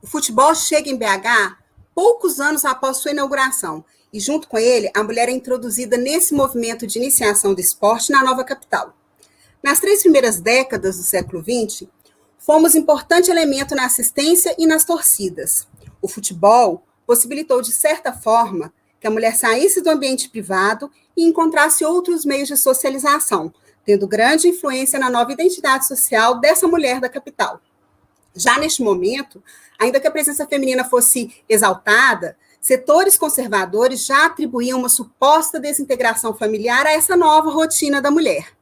O futebol chega em BH poucos anos após sua inauguração, e junto com ele, a mulher é introduzida nesse movimento de iniciação do esporte na nova capital. Nas três primeiras décadas do século XX, fomos importante elemento na assistência e nas torcidas. O futebol possibilitou, de certa forma, que a mulher saísse do ambiente privado e encontrasse outros meios de socialização, tendo grande influência na nova identidade social dessa mulher da capital. Já neste momento, ainda que a presença feminina fosse exaltada, setores conservadores já atribuíam uma suposta desintegração familiar a essa nova rotina da mulher.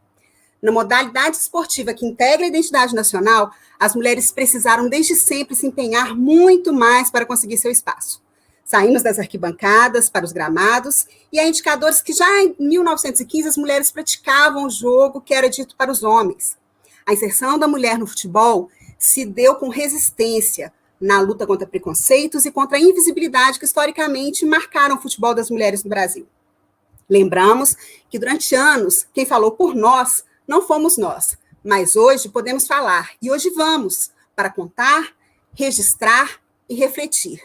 Na modalidade esportiva que integra a identidade nacional, as mulheres precisaram desde sempre se empenhar muito mais para conseguir seu espaço. Saímos das arquibancadas para os gramados, e há indicadores que já em 1915 as mulheres praticavam o jogo que era dito para os homens. A inserção da mulher no futebol se deu com resistência na luta contra preconceitos e contra a invisibilidade que historicamente marcaram o futebol das mulheres no Brasil. Lembramos que durante anos quem falou por nós não fomos nós, mas hoje podemos falar e hoje vamos para contar, registrar e refletir.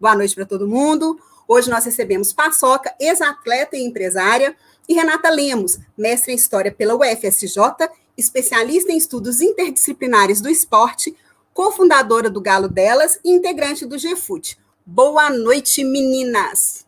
Boa noite para todo mundo. Hoje nós recebemos Paçoca, ex-atleta e empresária, e Renata Lemos, mestre em História pela UFSJ, especialista em estudos interdisciplinares do esporte, cofundadora do Galo Delas e integrante do GFUT. Boa noite, meninas!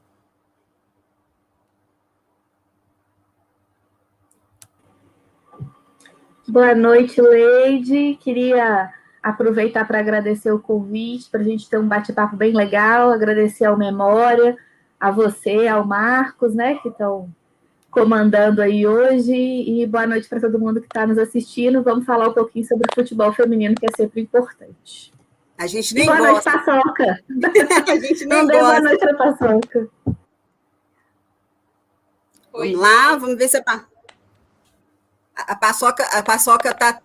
Boa noite, Leide. Queria aproveitar para agradecer o convite, para a gente ter um bate-papo bem legal, agradecer ao Memória, a você, ao Marcos, né, que estão comandando aí hoje, e boa noite para todo mundo que está nos assistindo. Vamos falar um pouquinho sobre futebol feminino, que é sempre importante. A gente nem boa gosta. noite, Paçoca. a gente nem Não dê gosta. boa noite para Paçoca. Vamos lá, vamos ver se a Paçoca a Paçoca está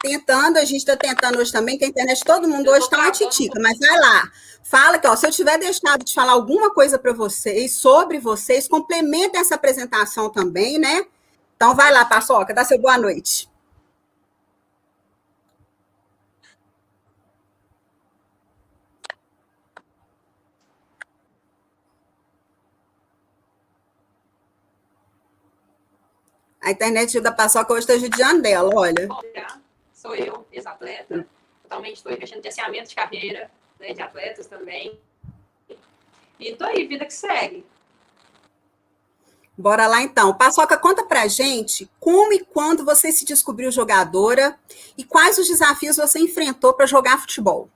tentando, a gente está tentando hoje também, que a internet, todo mundo hoje está uma titica, mas vai lá. Fala que, ó, se eu tiver deixado de falar alguma coisa para vocês, sobre vocês, complementem essa apresentação também, né? Então vai lá, Paçoca, dá seu boa noite. A internet da Paçoca hoje está judiando dela, olha. Sou eu, ex-atleta, totalmente estou investindo em terciamento de carreira, né, de atletas também. E estou aí, vida que segue. Bora lá então. Paçoca, conta pra gente como e quando você se descobriu jogadora e quais os desafios você enfrentou para jogar futebol.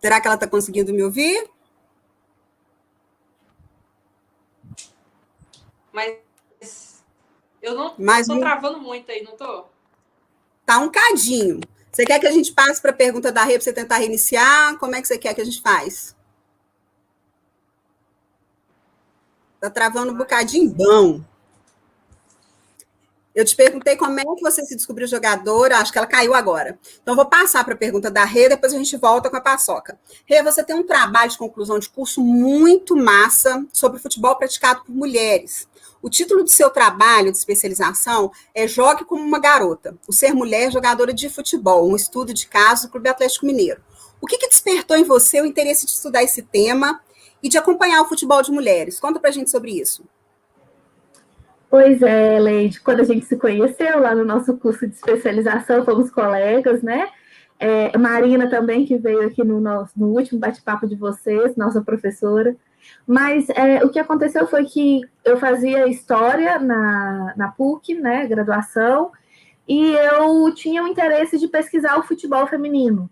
Será que ela está conseguindo me ouvir? Mas eu não estou um. travando muito aí, não estou? Tá um cadinho. Você quer que a gente passe para a pergunta da Rê para você tentar reiniciar? Como é que você quer que a gente faz? Tá travando um bocadinho bom. Eu te perguntei como é que você se descobriu jogadora, acho que ela caiu agora. Então, vou passar para a pergunta da Rê, depois a gente volta com a paçoca. Rê, você tem um trabalho de conclusão de curso muito massa sobre futebol praticado por mulheres. O título do seu trabalho de especialização é Jogue como uma Garota, o ser mulher jogadora de futebol, um estudo de caso do Clube Atlético Mineiro. O que, que despertou em você o interesse de estudar esse tema e de acompanhar o futebol de mulheres? Conta pra gente sobre isso. Pois é, Leide, quando a gente se conheceu lá no nosso curso de especialização, fomos colegas, né? É, Marina também, que veio aqui no, nosso, no último bate-papo de vocês, nossa professora. Mas é, o que aconteceu foi que eu fazia história na, na PUC, né, graduação, e eu tinha o interesse de pesquisar o futebol feminino.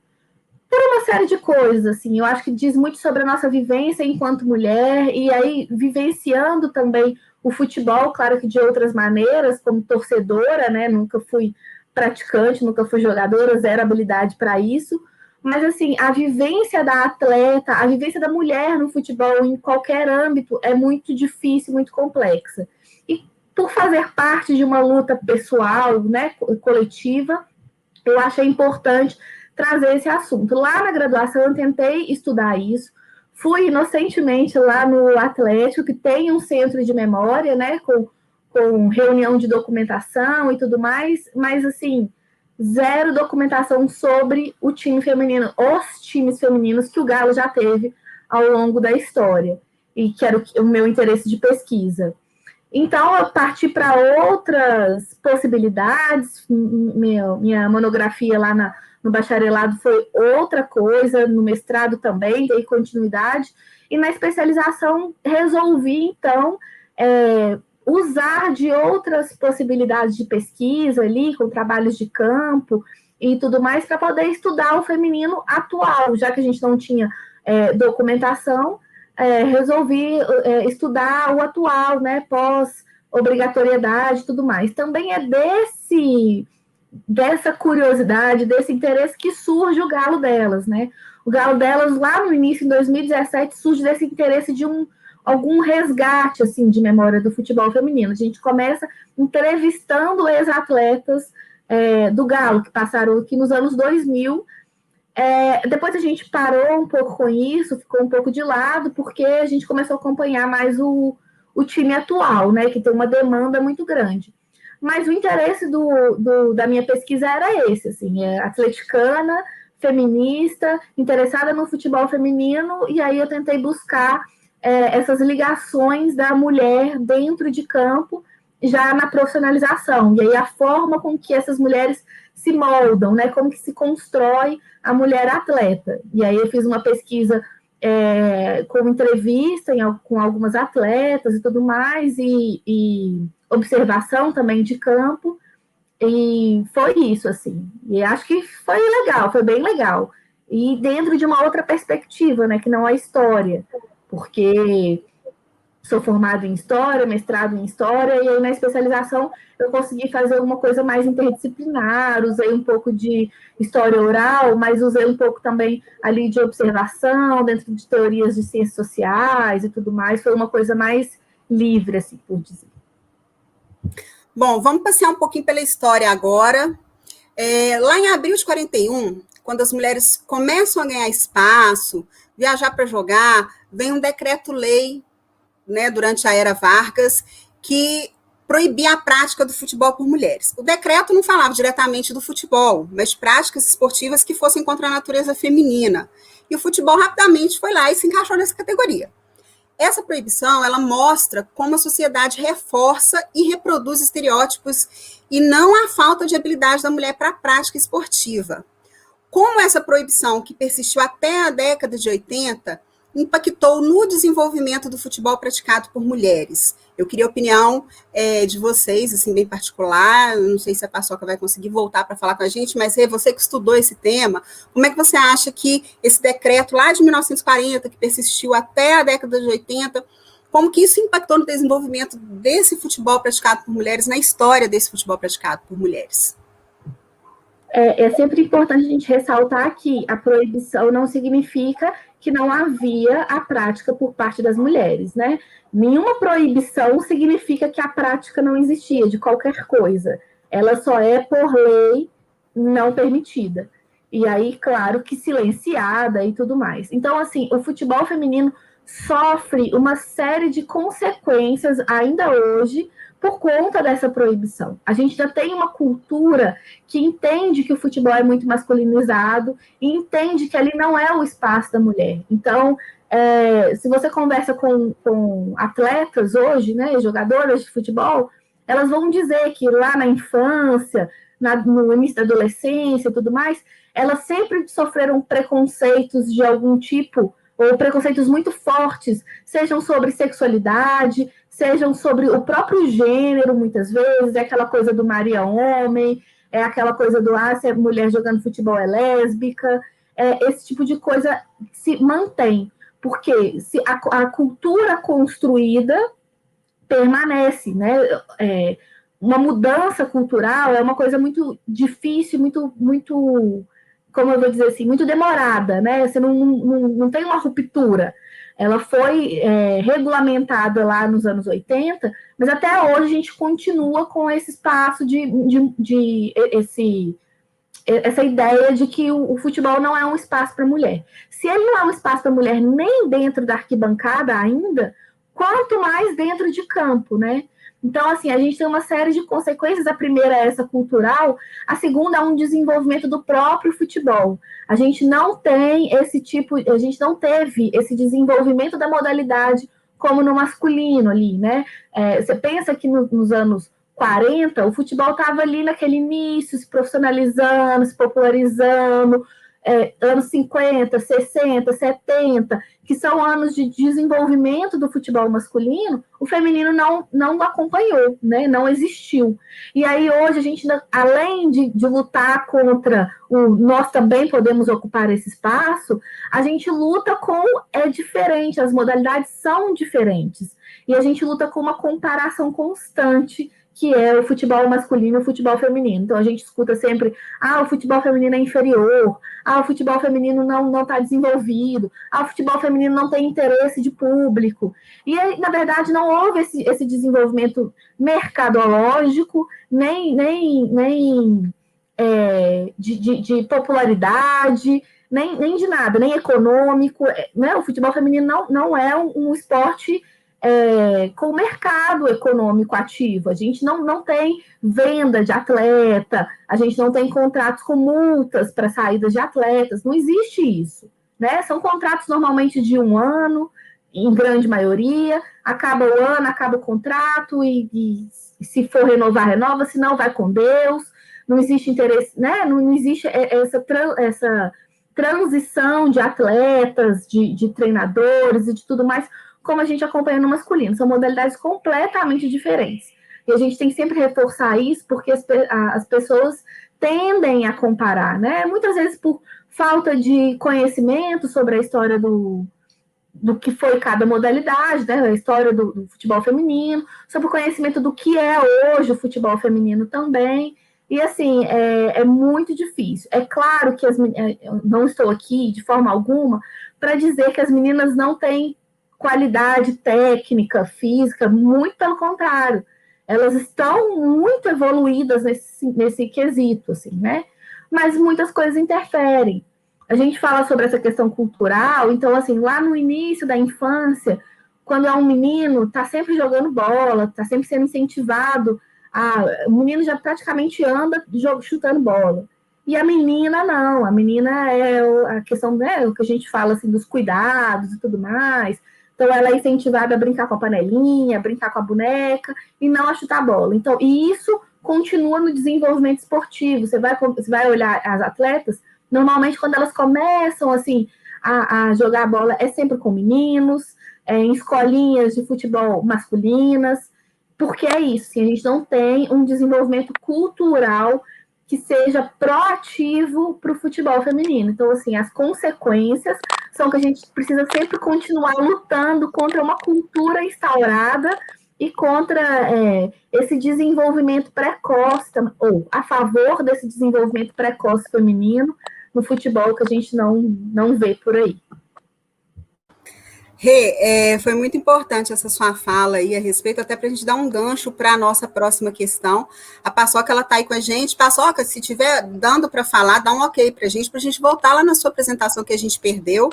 Por uma série de coisas, assim, eu acho que diz muito sobre a nossa vivência enquanto mulher, e aí vivenciando também o futebol, claro que de outras maneiras, como torcedora, né, nunca fui praticante, nunca fui jogadora, zero habilidade para isso, mas assim, a vivência da atleta, a vivência da mulher no futebol em qualquer âmbito é muito difícil, muito complexa. E por fazer parte de uma luta pessoal, né, coletiva, eu achei importante trazer esse assunto. Lá na graduação eu tentei estudar isso, fui inocentemente lá no Atlético, que tem um centro de memória, né, com com reunião de documentação e tudo mais, mas assim, zero documentação sobre o time feminino, os times femininos que o Galo já teve ao longo da história, e que era o, o meu interesse de pesquisa. Então, eu parti para outras possibilidades. Minha, minha monografia lá na, no bacharelado foi outra coisa, no mestrado também, dei continuidade. E na especialização, resolvi, então, é, usar de outras possibilidades de pesquisa ali, com trabalhos de campo e tudo mais, para poder estudar o feminino atual, já que a gente não tinha é, documentação, é, resolvi é, estudar o atual, né, pós obrigatoriedade e tudo mais. Também é desse dessa curiosidade, desse interesse que surge o galo delas, né? O galo delas lá no início, em 2017, surge desse interesse de um algum resgate assim de memória do futebol feminino. A gente começa entrevistando ex-atletas é, do Galo que passaram aqui nos anos 2000 é, depois a gente parou um pouco com isso, ficou um pouco de lado, porque a gente começou a acompanhar mais o, o time atual, né, que tem uma demanda muito grande. Mas o interesse do, do da minha pesquisa era esse, assim, é atleticana, feminista, interessada no futebol feminino, e aí eu tentei buscar é, essas ligações da mulher dentro de campo, já na profissionalização, e aí a forma com que essas mulheres se moldam, né? Como que se constrói a mulher atleta. E aí eu fiz uma pesquisa é, com entrevista em, com algumas atletas e tudo mais, e, e, observação também de campo, e foi isso, assim. E acho que foi legal, foi bem legal. E dentro de uma outra perspectiva, né, que não a história, porque sou formado em História, mestrado em História, e aí na especialização eu consegui fazer uma coisa mais interdisciplinar, usei um pouco de História oral, mas usei um pouco também ali de observação, dentro de teorias de ciências sociais e tudo mais, foi uma coisa mais livre, assim, por dizer. Bom, vamos passear um pouquinho pela história agora. É, lá em abril de 41, quando as mulheres começam a ganhar espaço, viajar para jogar, vem um decreto-lei né, durante a era Vargas, que proibia a prática do futebol por mulheres. O decreto não falava diretamente do futebol, mas práticas esportivas que fossem contra a natureza feminina. E o futebol rapidamente foi lá e se encaixou nessa categoria. Essa proibição, ela mostra como a sociedade reforça e reproduz estereótipos e não a falta de habilidade da mulher para a prática esportiva. Como essa proibição, que persistiu até a década de 80, impactou no desenvolvimento do futebol praticado por mulheres? Eu queria a opinião é, de vocês, assim, bem particular. não sei se a Paçoca vai conseguir voltar para falar com a gente, mas você que estudou esse tema, como é que você acha que esse decreto lá de 1940, que persistiu até a década de 80, como que isso impactou no desenvolvimento desse futebol praticado por mulheres, na história desse futebol praticado por mulheres? É, é sempre importante a gente ressaltar que a proibição não significa que não havia a prática por parte das mulheres, né? Nenhuma proibição significa que a prática não existia de qualquer coisa. Ela só é por lei não permitida. E aí, claro, que silenciada e tudo mais. Então, assim, o futebol feminino sofre uma série de consequências ainda hoje por conta dessa proibição. A gente já tem uma cultura que entende que o futebol é muito masculinizado e entende que ali não é o espaço da mulher. Então, é, se você conversa com, com atletas hoje, né, jogadoras de futebol, elas vão dizer que lá na infância, na, no início da adolescência e tudo mais, elas sempre sofreram preconceitos de algum tipo, ou preconceitos muito fortes, sejam sobre sexualidade, sejam sobre o próprio gênero, muitas vezes, é aquela coisa do Maria Homem, é aquela coisa do ah, se é mulher jogando futebol é lésbica, é, esse tipo de coisa se mantém, porque se a, a cultura construída permanece, né? É, uma mudança cultural é uma coisa muito difícil, muito, muito, como eu vou dizer assim, muito demorada, né? Você não, não, não tem uma ruptura. Ela foi é, regulamentada lá nos anos 80, mas até hoje a gente continua com esse espaço de, de, de esse, essa ideia de que o, o futebol não é um espaço para mulher. Se ele não é um espaço para mulher nem dentro da arquibancada ainda, quanto mais dentro de campo, né? Então, assim, a gente tem uma série de consequências. A primeira é essa cultural, a segunda é um desenvolvimento do próprio futebol. A gente não tem esse tipo, a gente não teve esse desenvolvimento da modalidade como no masculino ali, né? É, você pensa que no, nos anos 40, o futebol estava ali naquele início, se profissionalizando, se popularizando, é, anos 50, 60, 70, que são anos de desenvolvimento do futebol masculino, o feminino não, não acompanhou, né? não existiu. E aí hoje a gente, além de, de lutar contra o nós também podemos ocupar esse espaço, a gente luta com é diferente, as modalidades são diferentes. E a gente luta com uma comparação constante que é o futebol masculino e o futebol feminino. Então a gente escuta sempre, ah, o futebol feminino é inferior, ah, o futebol feminino não não está desenvolvido, ah, o futebol feminino não tem interesse de público. E na verdade não houve esse, esse desenvolvimento mercadológico, nem, nem, nem é, de, de, de, popularidade, nem, nem de nada, nem econômico. Né? O futebol feminino não, não é um, um esporte é, com o mercado econômico ativo. A gente não, não tem venda de atleta, a gente não tem contratos com multas para saídas de atletas, não existe isso. Né? São contratos normalmente de um ano, em grande maioria, acaba o ano, acaba o contrato, e, e se for renovar, renova, se não, vai com Deus. Não existe interesse, né? Não, existe essa, essa transição de atletas, de, de treinadores e de tudo mais, como a gente acompanha no masculino. São modalidades completamente diferentes. E a gente tem que sempre reforçar isso, porque as, as pessoas tendem a comparar, né? Muitas vezes por falta de conhecimento sobre a história do, do que foi cada modalidade, né? A história do, do futebol feminino, sobre o conhecimento do que é hoje o futebol feminino também. E assim, é, é muito difícil. É claro que as, é, não estou aqui de forma alguma para dizer que as meninas não têm qualidade técnica, física, muito pelo contrário. Elas estão muito evoluídas nesse, nesse quesito, assim, né? Mas muitas coisas interferem. A gente fala sobre essa questão cultural, então, assim, lá no início da infância, quando é um menino, tá sempre jogando bola, tá sempre sendo incentivado, a, o menino já praticamente anda chutando bola. E a menina não, a menina é a questão, né, o que a gente fala assim dos cuidados e tudo mais, então, ela é incentivada a brincar com a panelinha, a brincar com a boneca e não a chutar a bola. Então, e isso continua no desenvolvimento esportivo. Você vai, você vai olhar as atletas, normalmente quando elas começam assim a, a jogar bola, é sempre com meninos, é, em escolinhas de futebol masculinas, porque é isso, assim, a gente não tem um desenvolvimento cultural que seja proativo para o futebol feminino. Então, assim, as consequências são que a gente precisa sempre continuar lutando contra uma cultura instaurada e contra é, esse desenvolvimento precoce, ou a favor desse desenvolvimento precoce feminino no futebol que a gente não, não vê por aí. Rê, é, foi muito importante essa sua fala aí a respeito, até para a gente dar um gancho para a nossa próxima questão. A Paçoca, ela está aí com a gente. Paçoca, se tiver dando para falar, dá um ok para a gente, para a gente voltar lá na sua apresentação que a gente perdeu,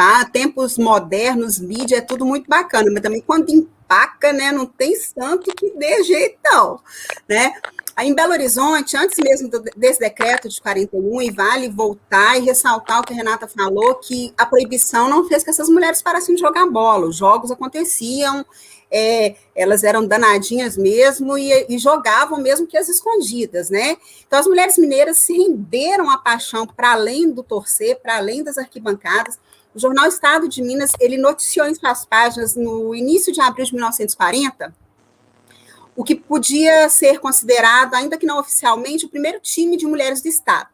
tá? Tempos modernos, mídia, é tudo muito bacana, mas também quando empaca, né, não tem santo que dê jeito, não, né? Aí, em Belo Horizonte, antes mesmo desse decreto de 41, e vale voltar e ressaltar o que a Renata falou, que a proibição não fez que essas mulheres parassem de jogar bola. Os jogos aconteciam, é, elas eram danadinhas mesmo e, e, jogavam mesmo que as escondidas, né? Então, as mulheres mineiras se renderam à paixão para além do torcer, para além das arquibancadas. O jornal Estado de Minas, ele noticiou em suas páginas, no início de abril de 1940, o que podia ser considerado, ainda que não oficialmente, o primeiro time de mulheres do Estado.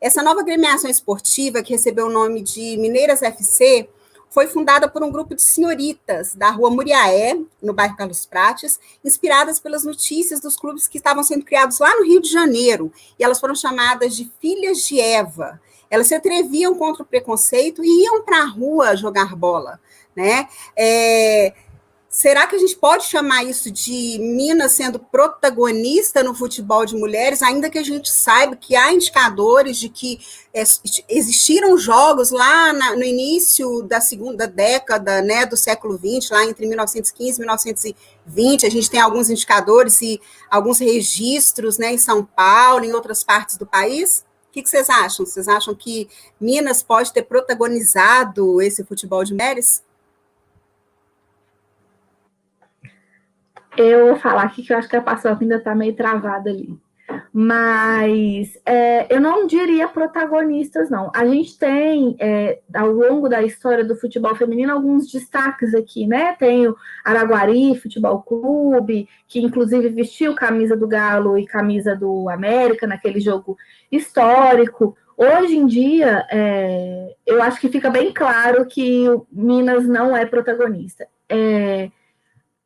Essa nova gremiação esportiva, que recebeu o nome de Mineiras FC, foi fundada por um grupo de senhoritas da rua Muriaé, no bairro Carlos Prates, inspiradas pelas notícias dos clubes que estavam sendo criados lá no Rio de Janeiro, e elas foram chamadas de Filhas de Eva. Elas se atreviam contra o preconceito e iam para a rua jogar bola, né? É, Será que a gente pode chamar isso de Minas sendo protagonista no futebol de mulheres, ainda que a gente saiba que há indicadores de que existiram jogos lá na, no início da segunda década né, do século XX, lá entre 1915 e 1920, a gente tem alguns indicadores e alguns registros né, em São Paulo, em outras partes do país? Que, que vocês acham? Vocês acham que Minas pode ter protagonizado esse futebol de mulheres? Eu vou falar aqui que eu acho que a paçoca ainda está meio travada ali. Mas é, eu não diria protagonistas, não. A gente tem, é, ao longo da história do futebol feminino, alguns destaques aqui, né? Tem o Araguari Futebol Clube, que inclusive vestiu camisa do Galo e camisa do América naquele jogo histórico. Hoje em dia, é, eu acho que fica bem claro que Minas não é protagonista. É,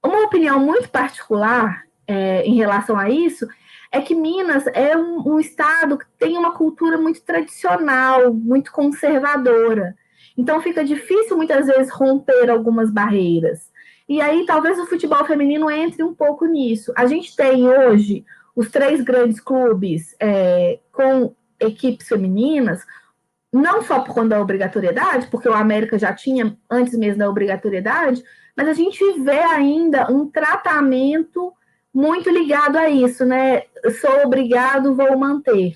uma opinião muito particular é, em relação a isso é que Minas é um, um, estado que tem uma cultura muito tradicional, muito conservadora. Então fica difícil muitas vezes romper algumas barreiras. E aí talvez o futebol feminino entre um pouco nisso. A gente tem hoje os três grandes clubes é, com equipes femininas, não só por conta da obrigatoriedade, porque o América já tinha antes mesmo da obrigatoriedade, mas a gente vê ainda um tratamento muito ligado a isso, né? Sou obrigado, vou manter.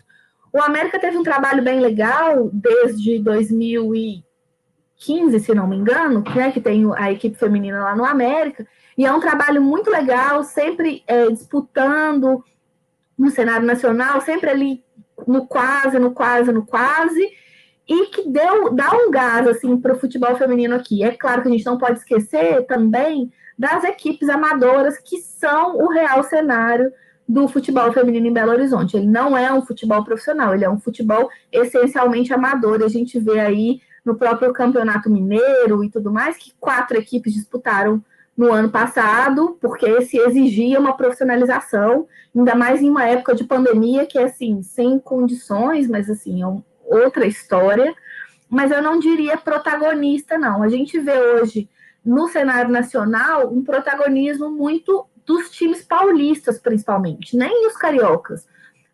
O América teve um trabalho bem legal desde 2015, se não me engano, né, que tem a equipe feminina lá no América, e é um trabalho muito legal, sempre é, disputando no cenário nacional, sempre ali no quase, no quase, no quase, e que deu, dá um gás assim, para o futebol feminino aqui. É claro que a gente não pode esquecer também das equipes amadoras que são o real cenário do futebol feminino em Belo Horizonte. Ele não é um futebol profissional, ele é um futebol essencialmente amador. A gente vê aí no próprio Campeonato Mineiro e tudo mais que quatro equipes disputaram no ano passado, porque se exigia uma profissionalização, ainda mais em uma época de pandemia que é assim, sem condições, mas assim, é um, outra história, mas eu não diria protagonista, não. A gente vê hoje no cenário nacional um protagonismo muito dos times paulistas, principalmente, nem os cariocas,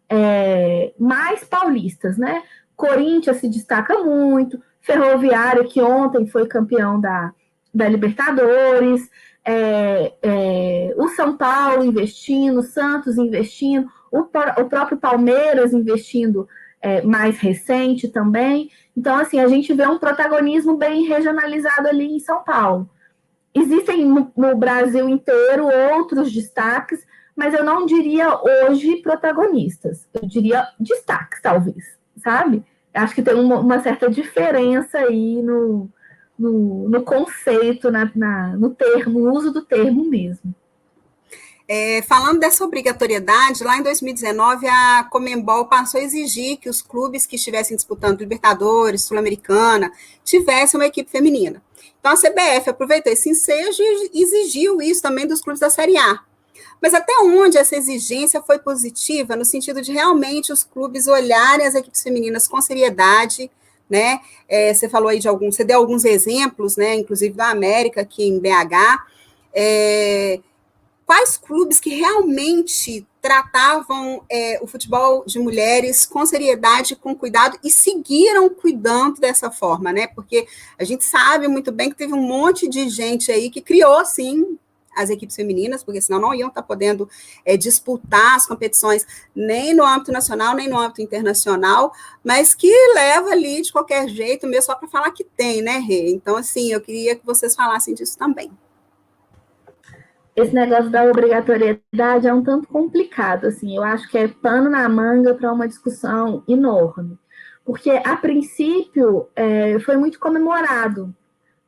é, mais paulistas, né? Corinthians se destaca muito, Ferroviária, que ontem foi campeão da, da Libertadores, é, é, o São Paulo investindo, o Santos investindo, o, o próprio Palmeiras investindo é, mais recente também. Então, assim, a gente vê um protagonismo bem regionalizado ali em São Paulo. Existem no, no Brasil inteiro outros destaques, mas eu não diria hoje protagonistas, eu diria destaques, talvez, sabe? Acho que tem uma, uma certa diferença aí no, no, no conceito, na, na, no termo, no uso do termo mesmo. É, falando dessa obrigatoriedade, lá em 2019 a Comembol passou a exigir que os clubes que estivessem disputando Libertadores, Sul-Americana, tivessem uma equipe feminina. Então a CBF aproveitou esse ensejo e exigiu isso também dos clubes da Série A. Mas até onde essa exigência foi positiva, no sentido de realmente os clubes olharem as equipes femininas com seriedade, né? É, você falou aí de alguns, você deu alguns exemplos, né? Inclusive da América, aqui em BH. É, quais clubes que realmente tratavam é, o futebol de mulheres com seriedade, com cuidado e seguiram cuidando dessa forma, né? Porque a gente sabe muito bem que teve um monte de gente aí que criou, sim, as equipes femininas, porque senão não iam estar podendo é, disputar as competições nem no âmbito nacional, nem no âmbito internacional, mas que leva ali de qualquer jeito, mesmo só para falar que tem, né, Rê? Então, assim, eu queria que vocês falassem disso também esse negócio da obrigatoriedade é um tanto complicado, assim, eu acho que é pano na manga para uma discussão enorme, porque a princípio é, foi muito comemorado,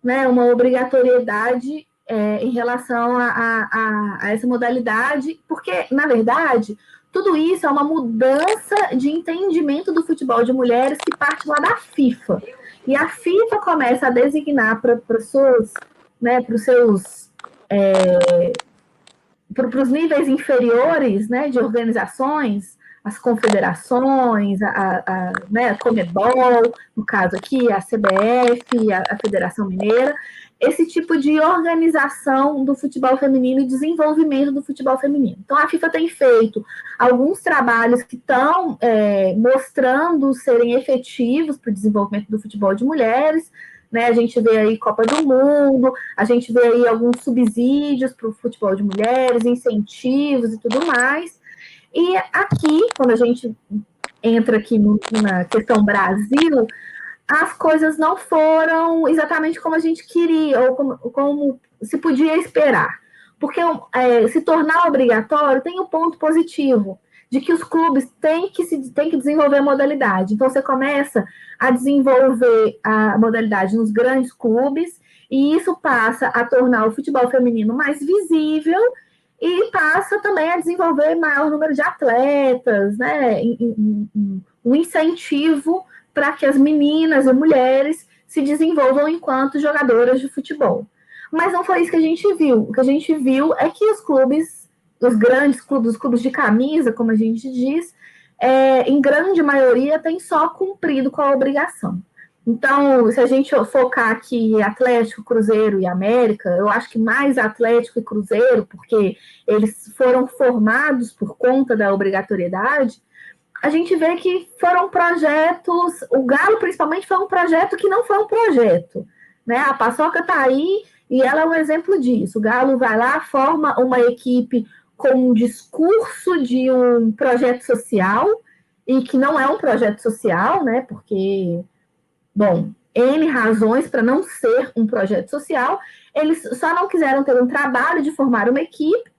né, uma obrigatoriedade é, em relação a, a, a, essa modalidade, porque, na verdade, tudo isso é uma mudança de entendimento do futebol de mulheres que parte lá da FIFA. E a FIFA começa a designar para seus, né, para os seus é, para os níveis inferiores né, de organizações, as confederações, a, a, né, a Comebol, no caso aqui, a CBF, a, a Federação Mineira, esse tipo de organização do futebol feminino e desenvolvimento do futebol feminino. Então, a FIFA tem feito alguns trabalhos que estão é, mostrando serem efetivos para o desenvolvimento do futebol de mulheres. Né? A gente vê aí Copa do Mundo, a gente vê aí alguns subsídios para o futebol de mulheres, incentivos e tudo mais. E aqui, quando a gente entra aqui no, na questão Brasil, as coisas não foram exatamente como a gente queria, ou como, como se podia esperar. Porque é, se tornar obrigatório tem o um ponto positivo de que os clubes têm que, se, têm que desenvolver a modalidade. Então, você começa a desenvolver a modalidade nos grandes clubes, e isso passa a tornar o futebol feminino mais visível e passa também a desenvolver maior número de atletas, né? Um incentivo para que as meninas e mulheres se desenvolvam enquanto jogadoras de futebol. Mas não foi isso que a gente viu. O que a gente viu é que os clubes, os grandes clubes, os clubes de camisa, como a gente diz, é, em grande maioria têm só cumprido com a obrigação. Então, se a gente focar aqui Atlético, Cruzeiro e América, eu acho que mais Atlético e Cruzeiro, porque eles foram formados por conta da obrigatoriedade, a gente vê que foram projetos, o Galo principalmente foi um projeto que não foi um projeto, né? A Paçoca está aí e ela é um exemplo disso. O Galo vai lá, forma uma equipe com um discurso de um projeto social e que não é um projeto social, né? Porque, bom, N razões para não ser um projeto social, eles só não quiseram ter um trabalho de formar uma equipe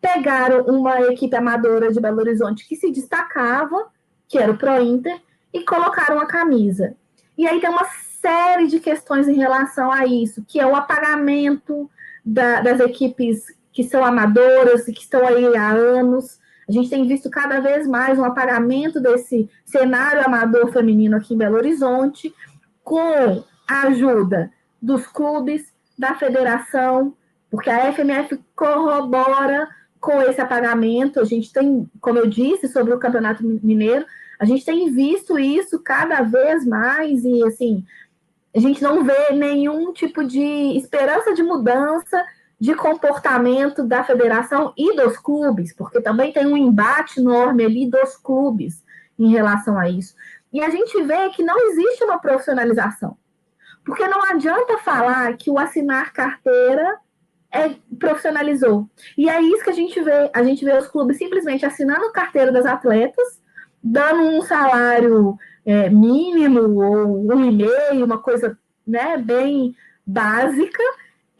pegaram uma equipe amadora de Belo Horizonte que se destacava, que era o Pro Inter, e colocaram a camisa. E aí tem uma série de questões em relação a isso, que é o apagamento da, das equipes que são amadoras e que estão aí há anos. A gente tem visto cada vez mais um apagamento desse cenário amador feminino aqui em Belo Horizonte, com a ajuda dos clubes, da federação, porque a FMF corrobora com esse apagamento, a gente tem, como eu disse, sobre o Campeonato Mineiro, a gente tem visto isso cada vez mais e, assim, a gente não vê nenhum tipo de esperança de mudança de comportamento da federação e dos clubes, porque também tem um embate enorme ali dos clubes em relação a isso. E a gente vê que não existe uma profissionalização. Porque não adianta falar que o assinar carteira é, profissionalizou. E é isso que a gente vê. A gente vê os clubes simplesmente assinando carteira das atletas, dando um salário é, mínimo ou um e-mail, uma coisa né, bem básica,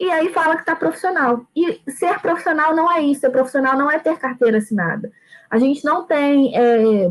e aí fala que está profissional. E ser profissional não é isso, ser profissional não é ter carteira assinada. A gente não tem é,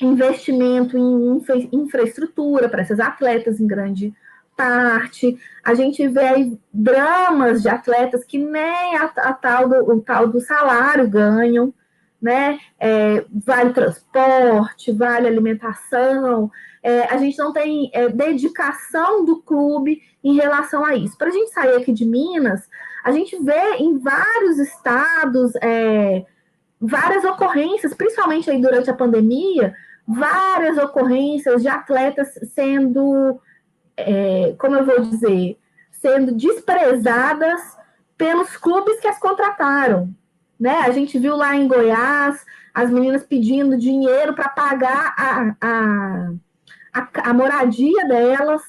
investimento em infra infraestrutura para essas atletas em grande parte. A gente vê dramas de atletas que nem a, a tal do, o tal do salário ganham, né? É, vale transporte, vale alimentação. É, a gente não tem é, dedicação do clube em relação a isso. Para a gente sair aqui de Minas, a gente vê em vários estados é, várias ocorrências, principalmente aí durante a pandemia, várias ocorrências de atletas sendo é, como eu vou dizer, sendo desprezadas pelos clubes que as contrataram. Né? A gente viu lá em Goiás as meninas pedindo dinheiro para pagar a, a, a, a, moradia delas,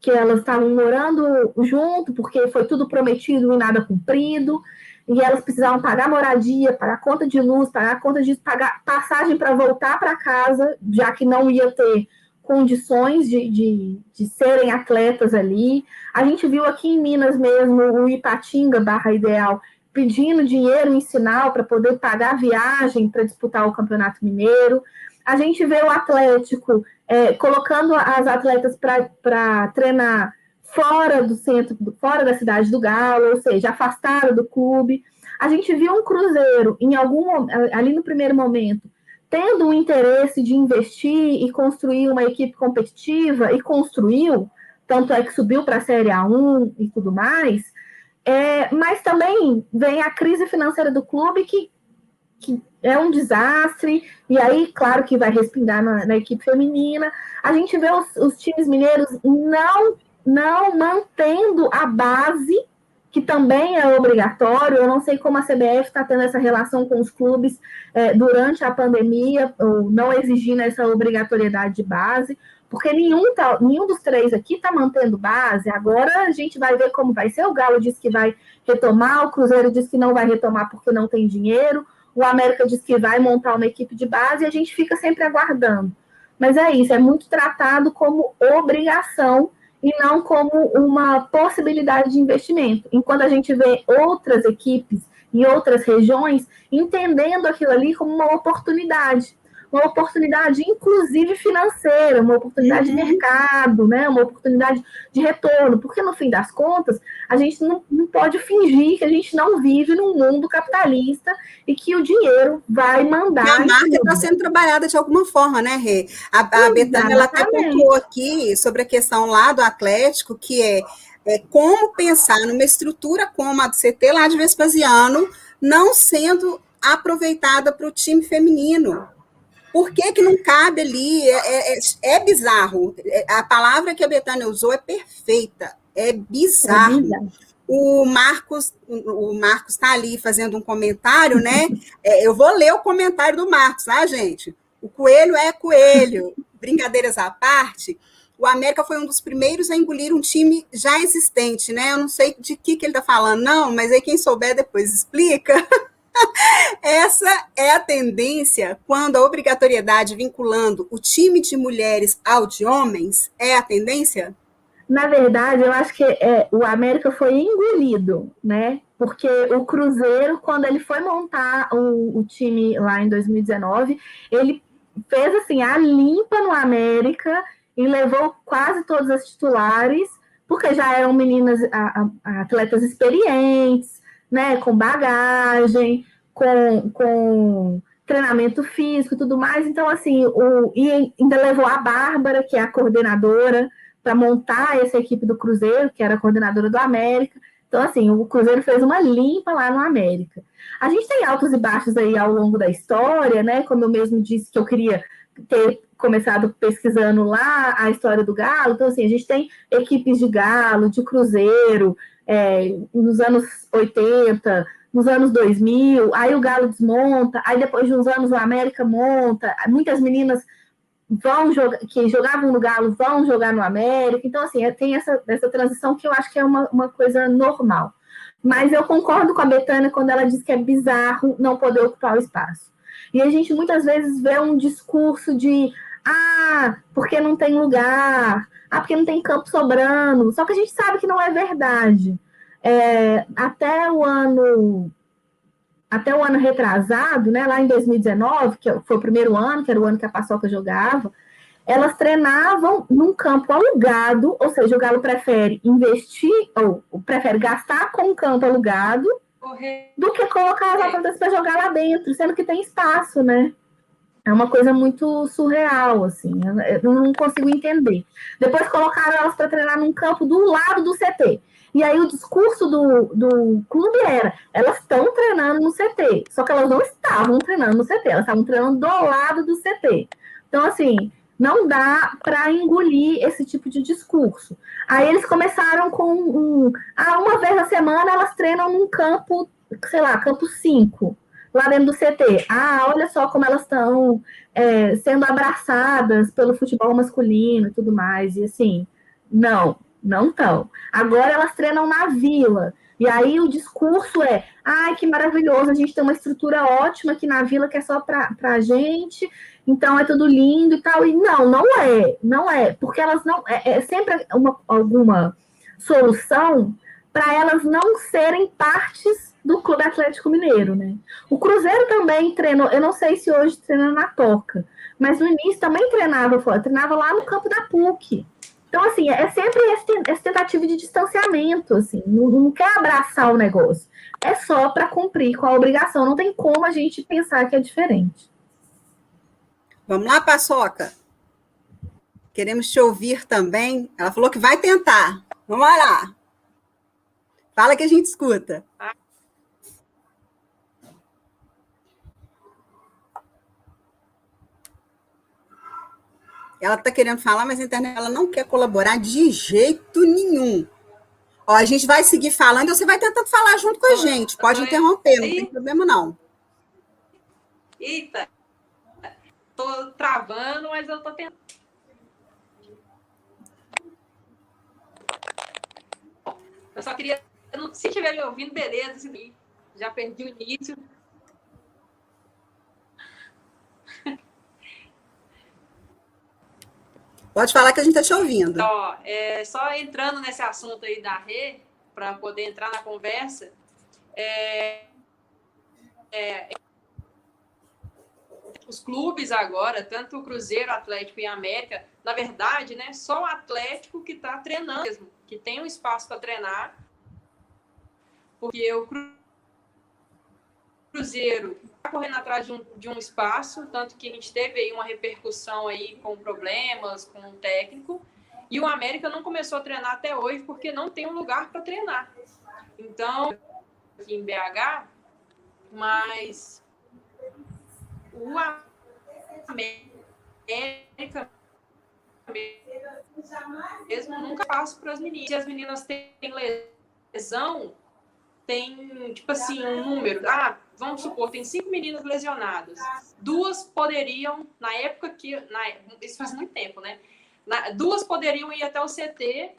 que elas estavam morando junto, porque foi tudo prometido e nada cumprido, e elas precisavam pagar moradia, pagar conta de luz, pagar conta de pagar passagem para voltar para casa, já que não ia ter condições de, de, de, serem atletas ali. A gente viu aqui em Minas mesmo o Ipatinga barra Ideal pedindo dinheiro em sinal para poder pagar a viagem para disputar o Campeonato Mineiro. A gente vê o Atlético é, colocando as atletas para treinar fora do centro, fora da cidade do Galo, ou seja, afastado do clube. A gente viu um Cruzeiro em algum ali no primeiro momento tendo o interesse de investir e construir uma equipe competitiva, e construiu, tanto é que subiu para a Série A1 e tudo mais, é, mas também vem a crise financeira do clube que que é um desastre, e aí, claro que vai respingar na, na equipe feminina. A gente vê os, os times mineiros não, não mantendo a base que também é obrigatório. Eu não sei como a CBF está tendo essa relação com os clubes é, durante a pandemia, ou não exigindo essa obrigatoriedade de base, porque nenhum, tá, nenhum dos três aqui está mantendo base. Agora a gente vai ver como vai ser. O Galo disse que vai retomar, o Cruzeiro disse que não vai retomar porque não tem dinheiro, o América diz que vai montar uma equipe de base e a gente fica sempre aguardando. Mas é isso, é muito tratado como obrigação e não como uma possibilidade de investimento. Enquanto a gente vê outras equipes em outras regiões entendendo aquilo ali como uma oportunidade uma oportunidade, inclusive financeira, uma oportunidade uhum. de mercado, né? uma oportunidade de retorno, porque no fim das contas, a gente não, não pode fingir que a gente não vive num mundo capitalista e que o dinheiro vai mandar. a marca está sendo trabalhada de alguma forma, né, Rê? A, a Betânia ela até pontuou aqui sobre a questão lá do Atlético, que é, é como pensar numa estrutura como a do CT lá de Vespasiano, não sendo aproveitada para o time feminino. Por que, que não cabe ali? É, é, é bizarro. É, a palavra que a Betânia usou é perfeita. É bizarro. É bizarro. O Marcos, o Marcos está ali fazendo um comentário, né? É, eu vou ler o comentário do Marcos, tá, gente? O coelho é coelho. Brincadeiras à parte, o América foi um dos primeiros a engolir um time já existente, né? Eu não sei de que, que ele está falando, não, mas aí quem souber depois explica. Essa é a tendência quando a obrigatoriedade vinculando o time de mulheres ao de homens é a tendência? Na verdade, eu acho que é, o América foi engolido, né? Porque o Cruzeiro, quando ele foi montar o, o time lá em 2019, ele fez assim a limpa no América e levou quase todas as titulares, porque já eram meninas, a, a, atletas experientes, né, com bagagem, com, com treinamento físico e tudo mais. Então, assim, o, e ainda levou a Bárbara, que é a coordenadora, para montar essa equipe do Cruzeiro, que era a coordenadora do América. Então, assim, o Cruzeiro fez uma limpa lá no América. A gente tem altos e baixos aí ao longo da história, né? Como eu mesmo disse que eu queria ter começado pesquisando lá a história do Galo. Então, assim, a gente tem equipes de Galo, de Cruzeiro, é, nos anos 80, nos anos 2000, aí o Galo desmonta, aí depois de uns anos o América monta, muitas meninas vão jogar, que jogavam no Galo vão jogar no América, então assim, tem essa, essa transição que eu acho que é uma, uma coisa normal. Mas eu concordo com a Betânia quando ela diz que é bizarro não poder ocupar o espaço. E a gente muitas vezes vê um discurso de ah, porque não tem lugar, ah, porque não tem campo sobrando. Só que a gente sabe que não é verdade. É, até o ano até o ano retrasado, né, lá em 2019, que foi o primeiro ano, que era o ano que a Paçoca jogava, elas treinavam num campo alugado, ou seja, o Galo prefere investir, ou prefere gastar com um campo alugado, do que colocar as atletas para jogar lá dentro, sendo que tem espaço, né? É uma coisa muito surreal, assim, eu não consigo entender. Depois colocaram elas para treinar num campo do lado do CT. E aí o discurso do, do clube era: elas estão treinando no CT, só que elas não estavam treinando no CT, elas estavam treinando do lado do CT. Então, assim, não dá para engolir esse tipo de discurso. Aí eles começaram com um, ah, uma vez na semana elas treinam num campo, sei lá, campo 5, lá dentro do CT. Ah, olha só como elas estão é, sendo abraçadas pelo futebol masculino e tudo mais. E assim, não, não estão. Agora elas treinam na vila. E aí o discurso é: ai, que maravilhoso, a gente tem uma estrutura ótima aqui na vila que é só para a gente, então é tudo lindo e tal. E não, não é, não é, porque elas não. É, é sempre uma, alguma solução para elas não serem partes do Clube Atlético Mineiro, né? O Cruzeiro também treinou, eu não sei se hoje treina na Toca, mas no início também treinava treinava lá no campo da PUC. Então, assim, é sempre essa tentativa de distanciamento, assim, não, não quer abraçar o negócio. É só para cumprir com a obrigação, não tem como a gente pensar que é diferente. Vamos lá, Paçoca. Queremos te ouvir também. Ela falou que vai tentar. Vamos lá. Fala que a gente escuta. Ela está querendo falar, mas a internet ela não quer colaborar de jeito nenhum. Ó, a gente vai seguir falando você vai tentando falar junto com a gente. Pode interromper, não tem problema não. Eita, tô travando, mas eu tô tentando. Eu só queria, se estiver me ouvindo, beleza, já perdi o início. Pode falar que a gente está te ouvindo. Ó, é, só entrando nesse assunto aí da Rê, para poder entrar na conversa, é, é, os clubes agora, tanto o Cruzeiro, Atlético e América, na verdade, né, só o Atlético que está treinando mesmo, que tem um espaço para treinar, porque o Cruzeiro correndo atrás de um, de um espaço, tanto que a gente teve aí uma repercussão aí com problemas com o técnico, e o América não começou a treinar até hoje porque não tem um lugar para treinar. Então, aqui em BH, mas o América mesmo nunca passo para as meninas. Se as meninas têm lesão, tem, tipo assim, um número. Ah, vamos supor, tem cinco meninas lesionadas. Duas poderiam, na época que. Na, isso faz muito tempo, né? Na, duas poderiam ir até o CT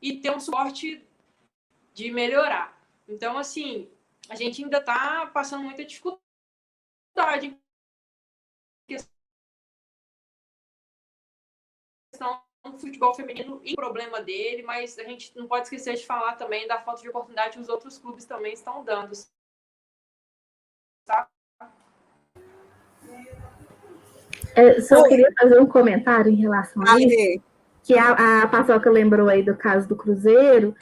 e ter um suporte de melhorar. Então, assim, a gente ainda está passando muita dificuldade futebol feminino e o problema dele, mas a gente não pode esquecer de falar também da falta de oportunidade que os outros clubes também estão dando. Tá? É, só Oi. queria fazer um comentário em relação a isso, que a, a Paçoca lembrou aí do caso do Cruzeiro,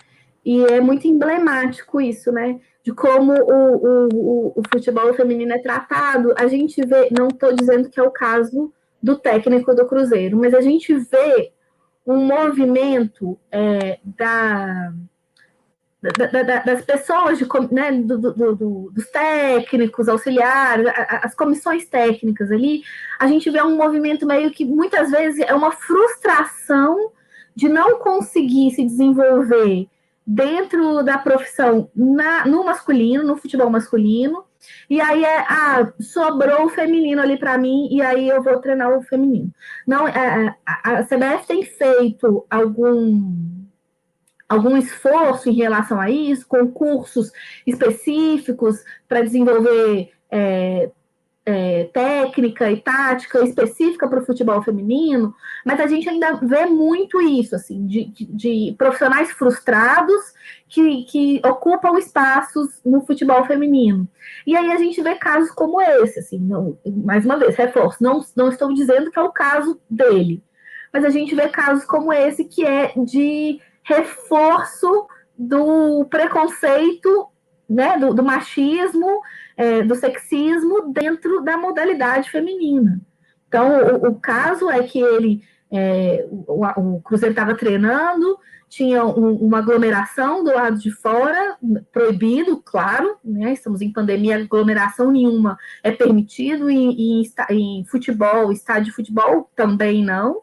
e é muito emblemático isso, né? De como o, o, o, futebol feminino é tratado. A gente vê, não estou dizendo que é o caso do técnico do Cruzeiro, mas a gente vê um movimento é, da, da, da, das pessoas, de, né, do, do, do, dos técnicos, auxiliares, as comissões técnicas ali, a gente vê um movimento meio que muitas vezes é uma frustração de não conseguir se desenvolver dentro da profissão na, no masculino, no futebol masculino, e aí é, ah, sobrou o feminino ali para mim, e aí eu vou treinar o feminino. Não, é, é a, CBF tem feito algum algum esforço em relação a isso, concursos específicos para desenvolver é, é, técnica e tática específica para o futebol feminino, mas a gente ainda vê muito isso, assim, de, de, de profissionais frustrados que, que, ocupam espaços no futebol feminino. E aí a gente vê casos como esse, assim, não, mais uma vez, reforço, não, não estou dizendo que é o caso dele, mas a gente vê casos como esse que é de reforço do preconceito né, do, do machismo, é, do sexismo dentro da modalidade feminina. Então, o, o caso é que ele, é, o, o, Cruzeiro estava treinando, tinha um, uma aglomeração do lado de fora, proibido, claro, né, estamos em pandemia, aglomeração nenhuma é permitido, em, em, em futebol, estádio de futebol também não,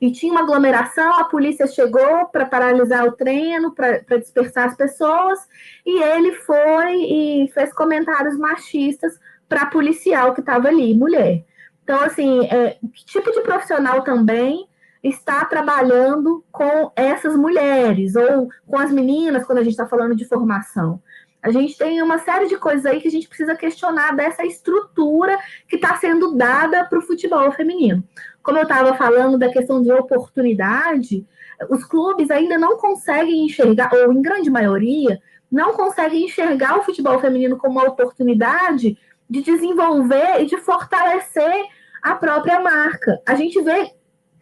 e tinha uma aglomeração, a polícia chegou para paralisar o treino, para dispersar as pessoas, e ele foi e fez comentários machistas para policial que estava ali, mulher. Então, assim, é, que tipo de profissional também está trabalhando com essas mulheres, ou com as meninas, quando a gente está falando de formação? A gente tem uma série de coisas aí que a gente precisa questionar dessa estrutura que está sendo dada para o futebol feminino. Como eu estava falando da questão de oportunidade, os clubes ainda não conseguem enxergar, ou em grande maioria, não conseguem enxergar o futebol feminino como uma oportunidade de desenvolver e de fortalecer a própria marca. A gente vê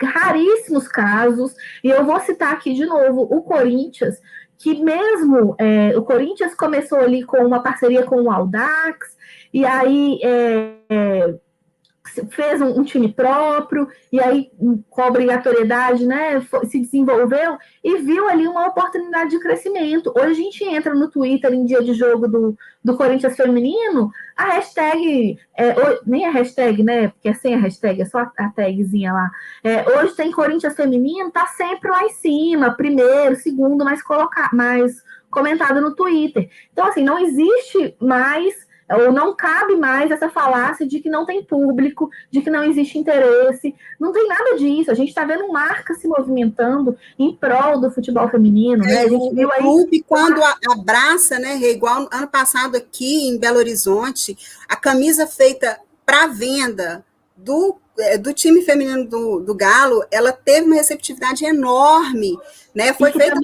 raríssimos casos, e eu vou citar aqui de novo o Corinthians, que mesmo é, o Corinthians começou ali com uma parceria com o Aldax, e aí é, é, fez um, um, time próprio, e aí, com obrigatoriedade, né, se desenvolveu e viu ali uma oportunidade de crescimento. Hoje a gente entra no Twitter em dia de jogo do, do Corinthians Feminino, a hashtag, é, nem a hashtag, né, porque é sem a hashtag, é só a, a tagzinha lá. É, hoje tem Corinthians Feminino, tá sempre lá em cima, primeiro, segundo, mais, colocar, mais comentado no Twitter. Então, assim, não existe mais ou não cabe mais essa falácia de que não tem público, de que não existe interesse. Não tem nada disso. A gente está vendo marca se movimentando em prol do futebol feminino. Né? A gente viu aí... O clube, quando abraça, né, igual ano passado aqui em Belo Horizonte, a camisa feita para venda do, é, do time feminino do, do Galo, ela teve uma receptividade enorme, né? Foi feita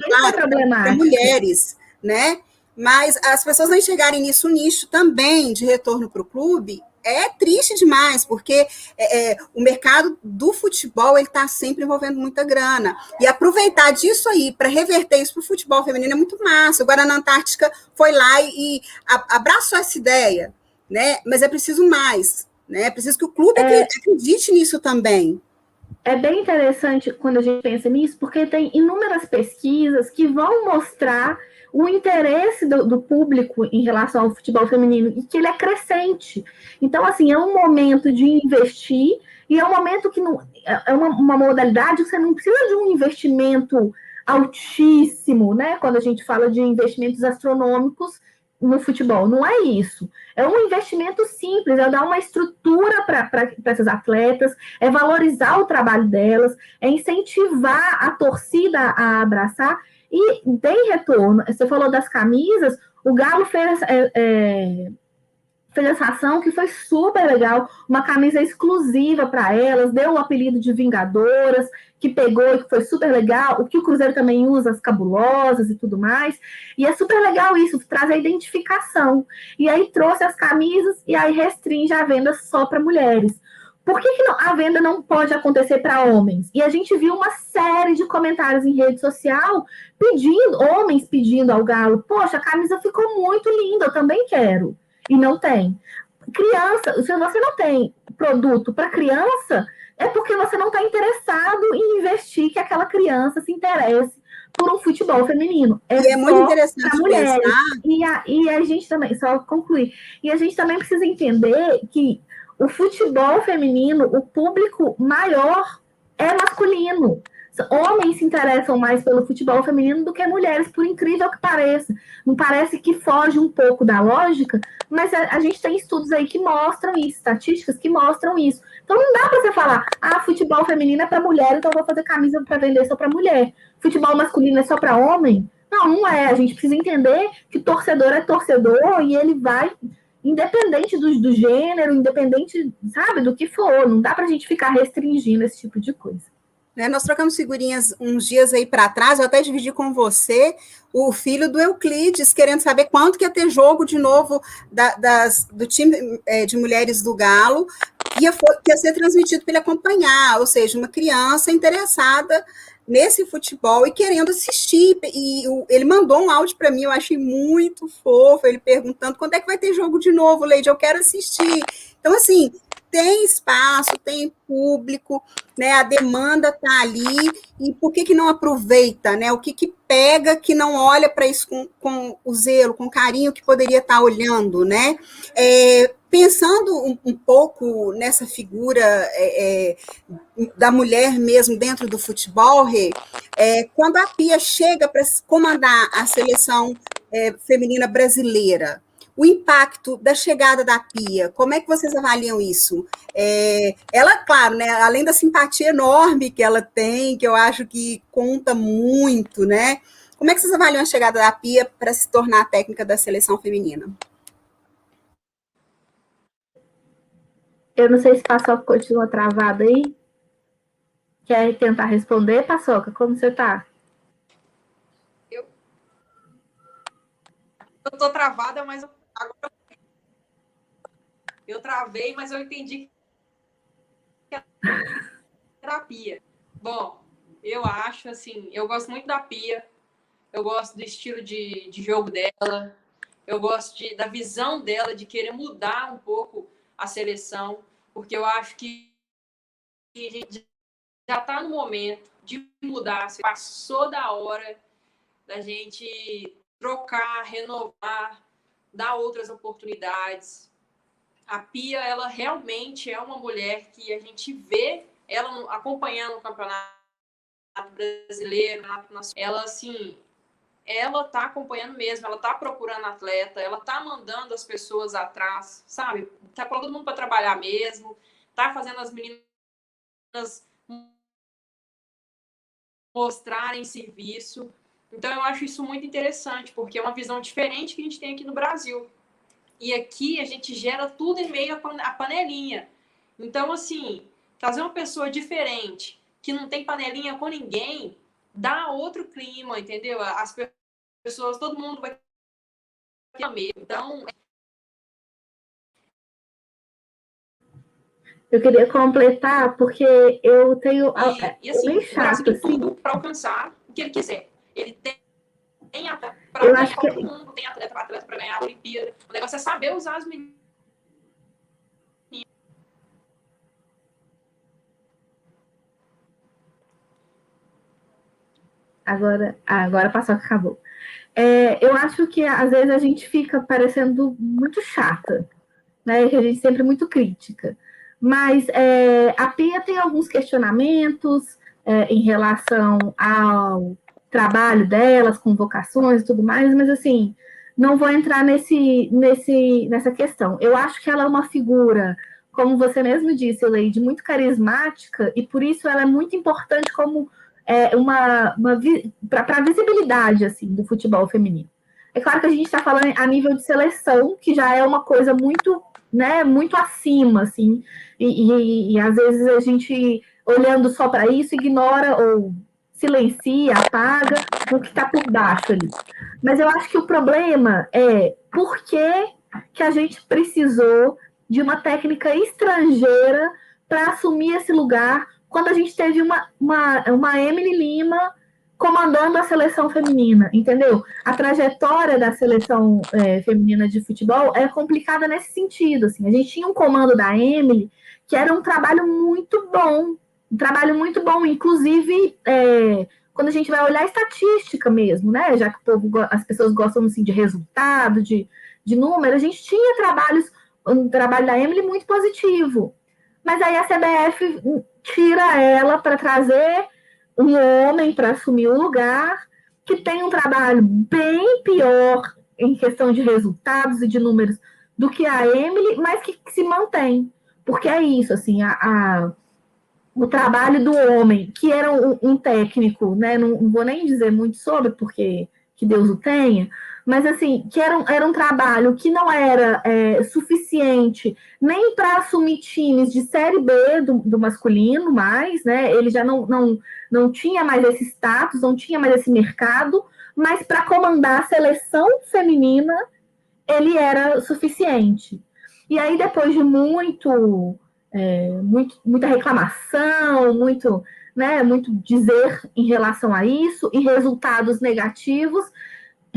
para mulheres, né? Mas as pessoas não enxergarem nisso nicho também de retorno para o clube é triste demais, porque é, é, o mercado do futebol ele está sempre envolvendo muita grana. E aproveitar disso aí para reverter isso para o futebol feminino é muito massa. O Guarana Antártica foi lá e, e abraçou essa ideia, né? Mas é preciso mais, né? É preciso que o clube é... acredite nisso também. É bem interessante quando a gente pensa nisso, porque tem inúmeras pesquisas que vão mostrar o interesse do, do, público em relação ao futebol feminino e que ele é crescente. Então, assim, é um momento de investir e é um momento que não é uma, uma modalidade que você não precisa de um investimento altíssimo, né? Quando a gente fala de investimentos astronômicos no futebol, não é isso. É um investimento simples, é dar uma estrutura para essas atletas, é valorizar o trabalho delas, é incentivar a torcida a abraçar e tem retorno. Você falou das camisas, o Galo fez, é, é, fez essa ação que foi super legal, uma camisa exclusiva para elas, deu o apelido de Vingadoras, que pegou e que foi super legal, o que o Cruzeiro também usa, as cabulosas e tudo mais. E é super legal isso, traz a identificação. E aí trouxe as camisas e aí restringe a venda só para mulheres por que, que não, a venda não pode acontecer para homens? E a gente viu uma série de comentários em rede social pedindo, homens pedindo ao Galo, poxa, a camisa ficou muito linda, eu também quero. E não tem. Criança, se você não tem produto para criança, é porque você não está interessado em investir que aquela criança se interesse por um futebol feminino. É e é muito interessante mulheres. E a, e a gente também, só concluir, e a gente também precisa entender que o futebol feminino, o público maior é masculino. Homens se interessam mais pelo futebol feminino do que mulheres, por incrível que pareça. Não parece que foge um pouco da lógica, mas a, a gente tem estudos aí que mostram isso, estatísticas que mostram isso. Então não dá para você falar, ah, futebol feminino é para mulher, então eu vou fazer camisa para vender só para mulher. Futebol masculino é só para homem? Não, não é. A gente precisa entender que torcedor é torcedor e ele vai independente do, do gênero, independente, sabe, do que for. Não dá para a gente ficar restringindo esse tipo de coisa. Né, nós trocamos figurinhas uns dias aí para trás, eu até dividi com você o filho do Euclides, querendo saber quanto que ia ter jogo de novo da, das, do time é, de mulheres do Galo, ia, ia ser transmitido para ele acompanhar, ou seja, uma criança interessada nesse futebol e querendo assistir. E ele mandou um áudio para mim, eu achei muito fofo, ele perguntando quando é que vai ter jogo de novo, Leide, eu quero assistir. Então, assim, tem espaço, tem público, né? A demanda está ali, e por que, que não aproveita, né? O que, que pega que não olha para isso com, com o zelo, com carinho que poderia estar tá olhando, né? É, pensando um, um, pouco nessa figura é, é, da mulher mesmo dentro do futebol, Rê, é, quando a Pia chega para comandar a seleção é, feminina brasileira, o impacto da chegada da Pia, como é que vocês avaliam isso? É, ela, claro, né, além da simpatia enorme que ela tem, que eu acho que conta muito, né? Como é que vocês avaliam a chegada da Pia para se tornar a técnica da seleção feminina? Eu não sei se Paçoca continua travado aí. Quer tentar responder, Paçoca? Como você está? Eu eu tô travada, mas agora eu travei, mas eu entendi que é terapia. Bom, eu acho assim, eu gosto muito da Pia, eu gosto do estilo de, de jogo dela, eu gosto de, da visão dela de querer mudar um pouco a seleção porque eu acho que a gente já está no momento de mudar, passou da hora da gente trocar, renovar, dar outras oportunidades. A Pia, ela realmente é uma mulher que a gente vê ela acompanhando o campeonato brasileiro, ela assim, ela tá acompanhando mesmo, ela tá procurando atleta, ela tá mandando as pessoas atrás, sabe? Tá colocando todo mundo para trabalhar mesmo, tá fazendo as meninas mostrarem serviço. Então eu acho isso muito interessante, porque é uma visão diferente que a gente tem aqui no Brasil. E aqui a gente gera tudo em meio à panelinha. Então, assim, trazer uma pessoa diferente, que não tem panelinha com ninguém, dá outro clima, entendeu? As pessoas, todo mundo vai ter medo. Então. Eu queria completar, porque eu tenho. E, e assim, bem chato, tem assim. tudo para alcançar o que ele quiser. Ele tem, tem atleta para ganhar todo que... mundo, tem atleta para atleta para ganhar a Olimpíada. O negócio é saber usar as meninas Agora, agora passou acabou. É, eu acho que às vezes a gente fica parecendo muito chata, né? Que a gente sempre é muito crítica. Mas é, a Pia tem alguns questionamentos é, em relação ao trabalho delas, convocações e tudo mais, mas assim, não vou entrar nesse, nesse, nessa questão. Eu acho que ela é uma figura, como você mesmo disse, Leide, muito carismática, e por isso ela é muito importante como é, uma, uma para a visibilidade assim do futebol feminino. É claro que a gente está falando a nível de seleção, que já é uma coisa muito, né, muito acima, assim, e, e, e às vezes a gente olhando só para isso ignora ou silencia, apaga o que está por baixo ali. Mas eu acho que o problema é por que, que a gente precisou de uma técnica estrangeira para assumir esse lugar quando a gente teve uma, uma, uma Emily Lima comandando a seleção feminina, entendeu? A trajetória da seleção é, feminina de futebol é complicada nesse sentido. Assim. A gente tinha um comando da Emily que era um trabalho muito bom, um trabalho muito bom, inclusive é, quando a gente vai olhar a estatística mesmo, né? Já que povo, as pessoas gostam assim, de resultado, de, de número, a gente tinha trabalhos, um trabalho da Emily muito positivo. Mas aí a CBF tira ela para trazer um homem para assumir o lugar que tem um trabalho bem pior em questão de resultados e de números do que a Emily, mas que, que se mantém. Porque é isso, assim, a, a o trabalho do homem, que era um, um técnico, né? Não, não, vou nem dizer muito sobre, porque que Deus o tenha, mas assim, que era um, era um trabalho que não era é, suficiente nem para assumir times de série B do, do, masculino mais, né? Ele já não, não, não tinha mais esse status, não tinha mais esse mercado, mas para comandar a seleção feminina, ele era suficiente. E aí, depois de muito, é, muito muita reclamação, muito, né, muito dizer em relação a isso, e resultados negativos,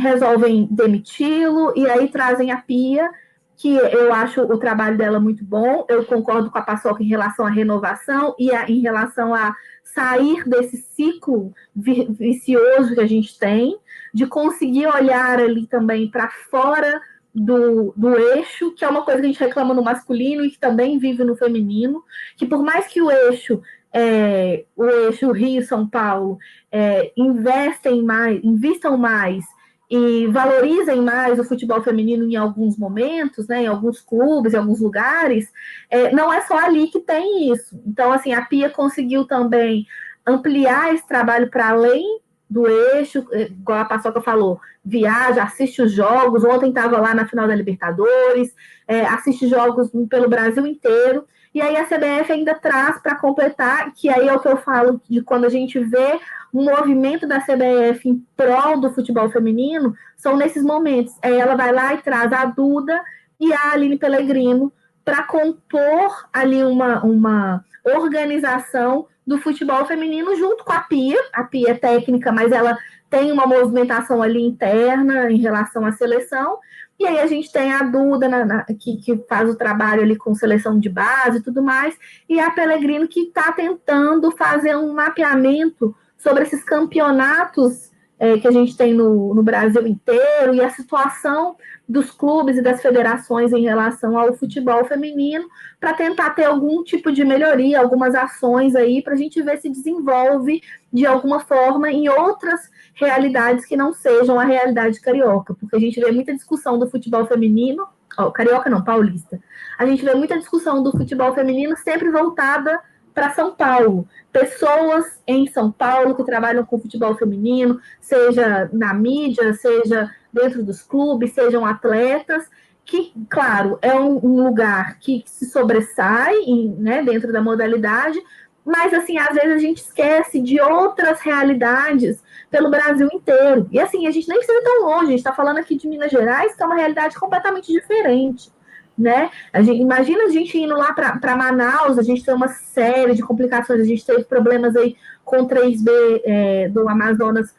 resolvem demiti-lo e aí trazem a Pia, que eu acho o trabalho dela muito bom. Eu concordo com a Paçoca em relação à renovação e a, em relação a sair desse ciclo vicioso que a gente tem, de conseguir olhar ali também para fora do, do eixo, que é uma coisa que a gente reclama no masculino e que também vive no feminino, que por mais que o eixo é, o eixo Rio São Paulo é, investem mais, investam mais e valorizem mais o futebol feminino em alguns momentos, né, em alguns clubes, em alguns lugares, é, não é só ali que tem isso. Então, assim, a Pia conseguiu também ampliar esse trabalho para além do eixo, é, igual a Paçoca falou, viaja, assiste os jogos, ontem estava lá na final da Libertadores, é, assiste jogos pelo Brasil inteiro, e aí a CBF ainda traz para completar, que aí é o que eu falo de quando a gente vê um movimento da CBF em prol do futebol feminino, são nesses momentos. Aí ela vai lá e traz a Duda e a Aline Pellegrino para compor ali uma, uma organização do futebol feminino junto com a Pia, a Pia é técnica, mas ela tem uma movimentação ali interna em relação à seleção, e aí a gente tem a Duda, na, na, que, que, faz o trabalho ali com seleção de base e tudo mais, e a Pelegrino que está tentando fazer um mapeamento sobre esses campeonatos é, que a gente tem no, no Brasil inteiro e a situação dos clubes e das federações em relação ao futebol feminino, para tentar ter algum tipo de melhoria, algumas ações aí, para a gente ver se desenvolve de alguma forma em outras realidades que não sejam a realidade carioca, porque a gente vê muita discussão do futebol feminino, ó, carioca não, paulista. A gente vê muita discussão do futebol feminino sempre voltada para São Paulo. Pessoas em São Paulo que trabalham com futebol feminino, seja na mídia, seja dentro dos clubes, sejam atletas, que, claro, é um, um lugar que se sobressai né, dentro da modalidade, mas, assim, às vezes a gente esquece de outras realidades pelo Brasil inteiro. E, assim, a gente nem precisa ir tão longe, a gente está falando aqui de Minas Gerais, que é uma realidade completamente diferente né? A gente, imagina a gente indo lá para Manaus, a gente tem uma série de complicações, a gente teve problemas aí com 3B é, do Amazonas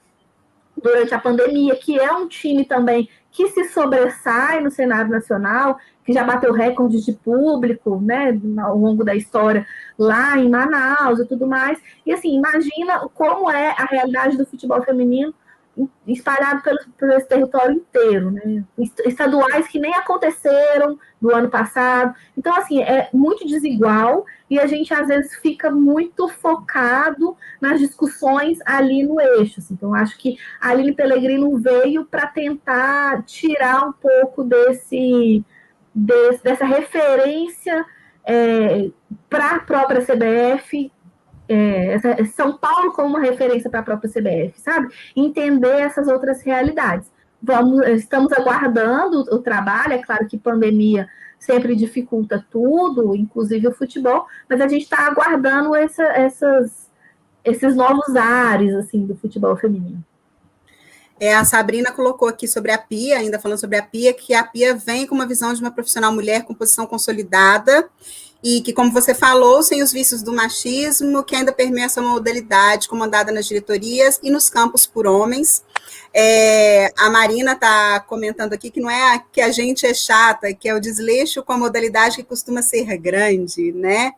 durante a pandemia, que é um time também que se sobressai no cenário nacional, que já bateu recordes de público, né, ao longo da história lá em Manaus e tudo mais. E assim, imagina como é a realidade do futebol feminino espalhado pelo, pelo esse território inteiro, né? Estaduais que nem aconteceram no ano passado. Então, assim, é muito desigual e a gente às vezes fica muito focado nas discussões ali no eixo. Assim. Então, acho que a Aline Pellegrino veio para tentar tirar um pouco desse, desse dessa referência é, para a própria CBF é, essa, São Paulo como uma referência para a própria CBF, sabe? Entender essas outras realidades. Vamos, estamos aguardando o, trabalho, é claro que pandemia sempre dificulta tudo, inclusive o futebol, mas a gente está aguardando essa, essas, esses novos ares assim do futebol feminino. É, a Sabrina colocou aqui sobre a Pia, ainda falando sobre a Pia, que a Pia vem com uma visão de uma profissional mulher com posição consolidada e que, como você falou, sem os vícios do machismo, que ainda permeia essa modalidade comandada nas diretorias e nos campos por homens. É, a Marina está comentando aqui que não é que a gente é chata, que é o desleixo com a modalidade que costuma ser grande, né?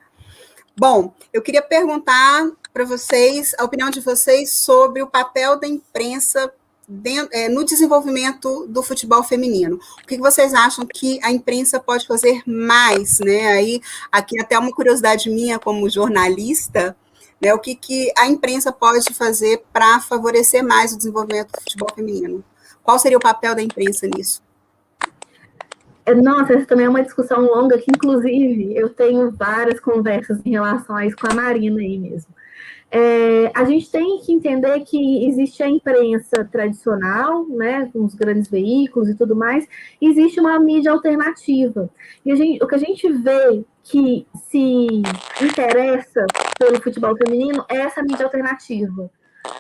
Bom, eu queria perguntar para vocês a opinião de vocês sobre o papel da imprensa dentro, é, no desenvolvimento do futebol feminino. O que vocês acham que a imprensa pode fazer mais, né? Aí, aqui até uma curiosidade minha como jornalista, né? O que, que a imprensa pode fazer para favorecer mais o desenvolvimento do futebol feminino? Qual seria o papel da imprensa nisso? É, nossa, essa também é uma discussão longa que, inclusive, eu tenho várias conversas em relação a isso com a Marina aí mesmo. É, a gente tem que entender que existe a imprensa tradicional, né, com os grandes veículos e tudo mais, e existe uma mídia alternativa. E gente, o que a gente vê que se interessa pelo futebol feminino é essa mídia alternativa.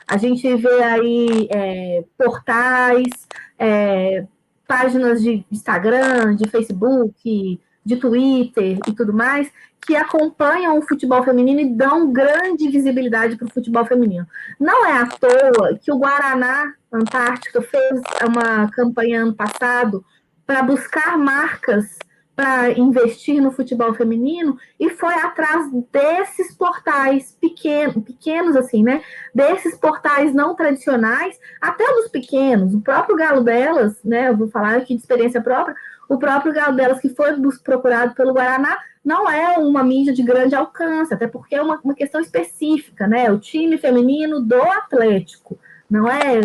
A gente vê aí é, portais, é, páginas de Instagram, de Facebook, de Twitter e tudo mais, que acompanham o futebol feminino e dão grande visibilidade para o futebol feminino. Não é à toa que o Guaraná Antártica fez uma campanha ano passado para buscar marcas para investir no futebol feminino e foi atrás desses portais pequenos, pequenos assim, né? Desses portais não tradicionais, até dos pequenos. O próprio Galo delas, né? Eu vou falar aqui de experiência própria. O próprio Galo delas que foi procurado pelo Guaraná não é uma mídia de grande alcance, até porque é uma, uma questão específica, né? O time feminino do Atlético, não é?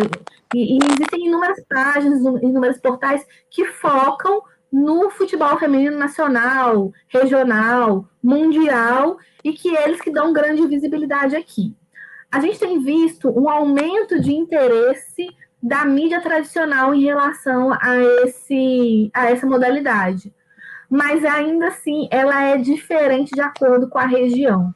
E, e existem inúmeras páginas, inúmeros portais que focam no futebol feminino nacional, regional, mundial, e que eles que dão grande visibilidade aqui. A gente tem visto um aumento de interesse da mídia tradicional em relação a, esse, a essa modalidade mas ainda assim ela é diferente de acordo com a região.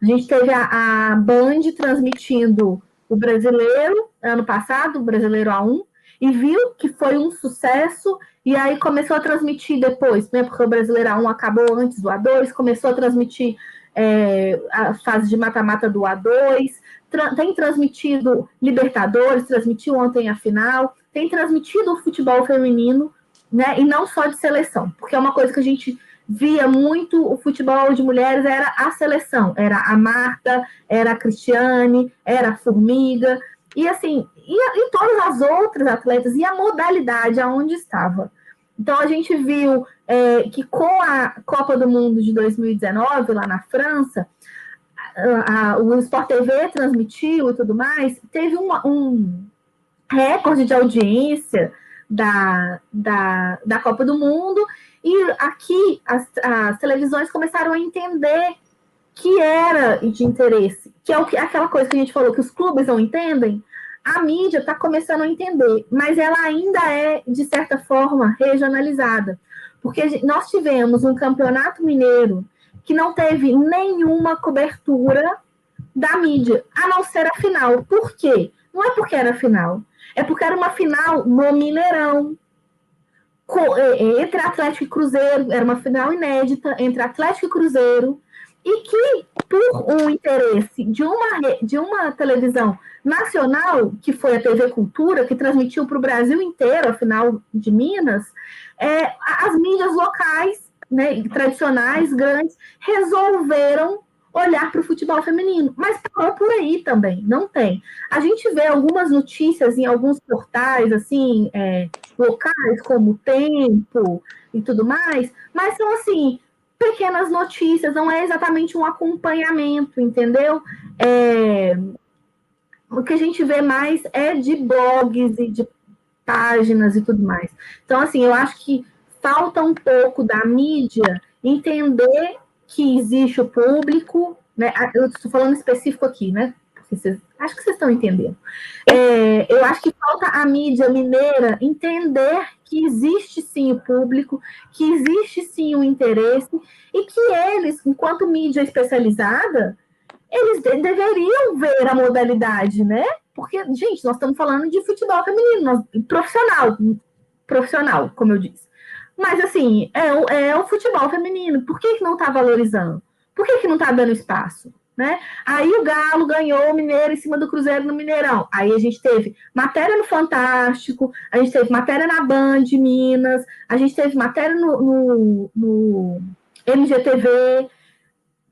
A gente teve a, a Band transmitindo o brasileiro ano passado, o brasileiro A1, e viu que foi um sucesso, e aí começou a transmitir depois, né? Porque o brasileiro A1 acabou antes do A2, começou a transmitir é, a fase de mata-mata do A2, tra tem transmitido Libertadores, transmitiu ontem a final, tem transmitido o futebol feminino, né? E não só de seleção, porque é uma coisa que a gente via muito o futebol de mulheres era a seleção, era a Marta, era a Cristiane, era a Formiga, e assim, e, e todas as outras atletas, e a modalidade aonde estava. Então a gente viu é, que com a Copa do Mundo de 2019, lá na França, a, a, o Sport TV transmitiu e tudo mais, teve uma, um recorde de audiência da, da, da Copa do Mundo, e aqui as, as televisões começaram a entender que era de interesse, que é o que, aquela coisa que a gente falou que os clubes não entendem, a mídia está começando a entender, mas ela ainda é, de certa forma, regionalizada. Porque nós tivemos um campeonato mineiro que não teve nenhuma cobertura da mídia, a não ser a final. Por quê? Não é porque era final, é porque era uma final no Mineirão. É, é, entre Atlético e Cruzeiro, era uma final inédita entre Atlético e Cruzeiro, e que, por um interesse de uma, de uma televisão nacional, que foi a TV Cultura, que transmitiu para o Brasil inteiro a final de Minas, é, as mídias locais, né, tradicionais, grandes, resolveram olhar para o futebol feminino, mas parou por aí também, não tem. A gente vê algumas notícias em alguns portais, assim, é, locais, como Tempo e tudo mais, mas são, assim, pequenas notícias, não é exatamente um acompanhamento, entendeu? É, o que a gente vê mais é de blogs e de páginas e tudo mais. Então, assim, eu acho que falta um pouco da mídia entender que existe o público, né? Ah, eu estou falando específico aqui, né? Vocês, acho que vocês estão entendendo. É, eu acho que falta a mídia mineira entender que existe sim o público, que existe sim o interesse, e que eles, enquanto mídia especializada, eles de deveriam ver a modalidade, né? Porque, gente, nós estamos falando de futebol feminino, nós, profissional, profissional, como eu disse. Mas, assim, é é o futebol feminino. Por que, que não está valorizando? Por que, que não está dando espaço? Né? Aí o Galo ganhou o Mineiro em cima do Cruzeiro no Mineirão. Aí a gente teve matéria no Fantástico, a gente teve matéria na Band Minas, a gente teve matéria no, no, no MGTV.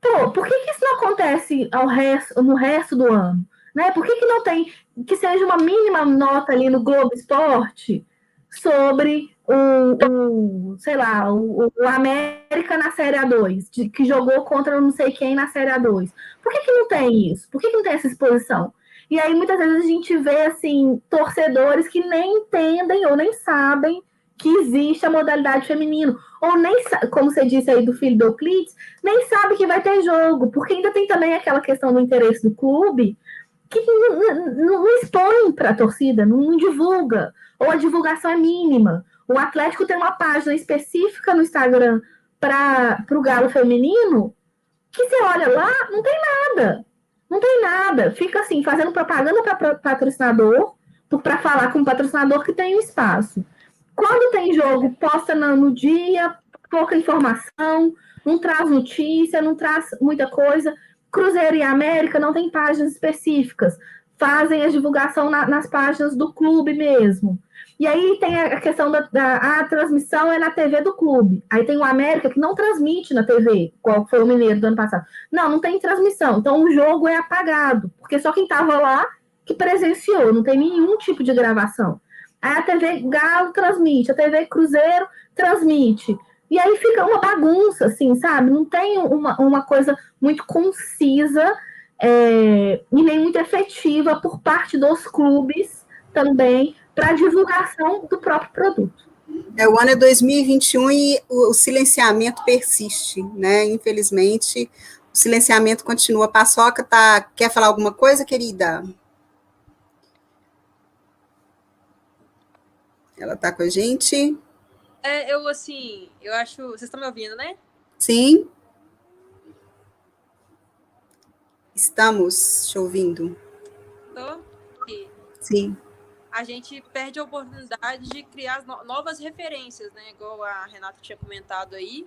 Pô, por que, que isso não acontece ao resto, no resto do ano? Né? Por que, que não tem que seja uma mínima nota ali no Globo Esporte sobre o, o sei lá, o, o, América na Série A2, de, que jogou contra não sei quem na Série A2. Por que, que não tem isso? Por que, que não tem essa exposição? E aí, muitas vezes, a gente vê, assim, torcedores que nem entendem ou nem sabem que existe a modalidade feminino. Ou nem, como você disse aí do filho do Euclides, nem sabe que vai ter jogo, porque ainda tem também aquela questão do interesse do clube, que não, não, não expõe para a torcida, não, não divulga, ou a divulgação é mínima. O Atlético tem uma página específica no Instagram para o Galo Feminino, que você olha lá, não tem nada. Não tem nada. Fica assim, fazendo propaganda para patrocinador, para falar com o patrocinador que tem um espaço. Quando tem jogo, posta no dia, pouca informação, não traz notícia, não traz muita coisa. Cruzeiro e América não tem páginas específicas, fazem a divulgação na, nas páginas do clube mesmo. E aí tem a questão da, da a transmissão é na TV do clube. Aí tem o América que não transmite na TV, qual foi o Mineiro do ano passado. Não, não tem transmissão. Então o jogo é apagado, porque só quem estava lá que presenciou, não tem nenhum tipo de gravação. Aí a TV Galo transmite, a TV Cruzeiro transmite. E aí fica uma bagunça, assim, sabe? Não tem uma, uma coisa muito concisa é, e nem muito efetiva por parte dos clubes também para divulgação do próprio produto. É, o ano é 2021 e o, o silenciamento persiste, né? Infelizmente, o silenciamento continua. A Paçoca tá, quer falar alguma coisa, querida? Ela está com a gente? É, eu, assim, eu acho. Vocês estão me ouvindo, né? Sim. Estamos te ouvindo. Estou. Sim. A gente perde a oportunidade de criar novas referências, né? Igual a Renata tinha comentado aí.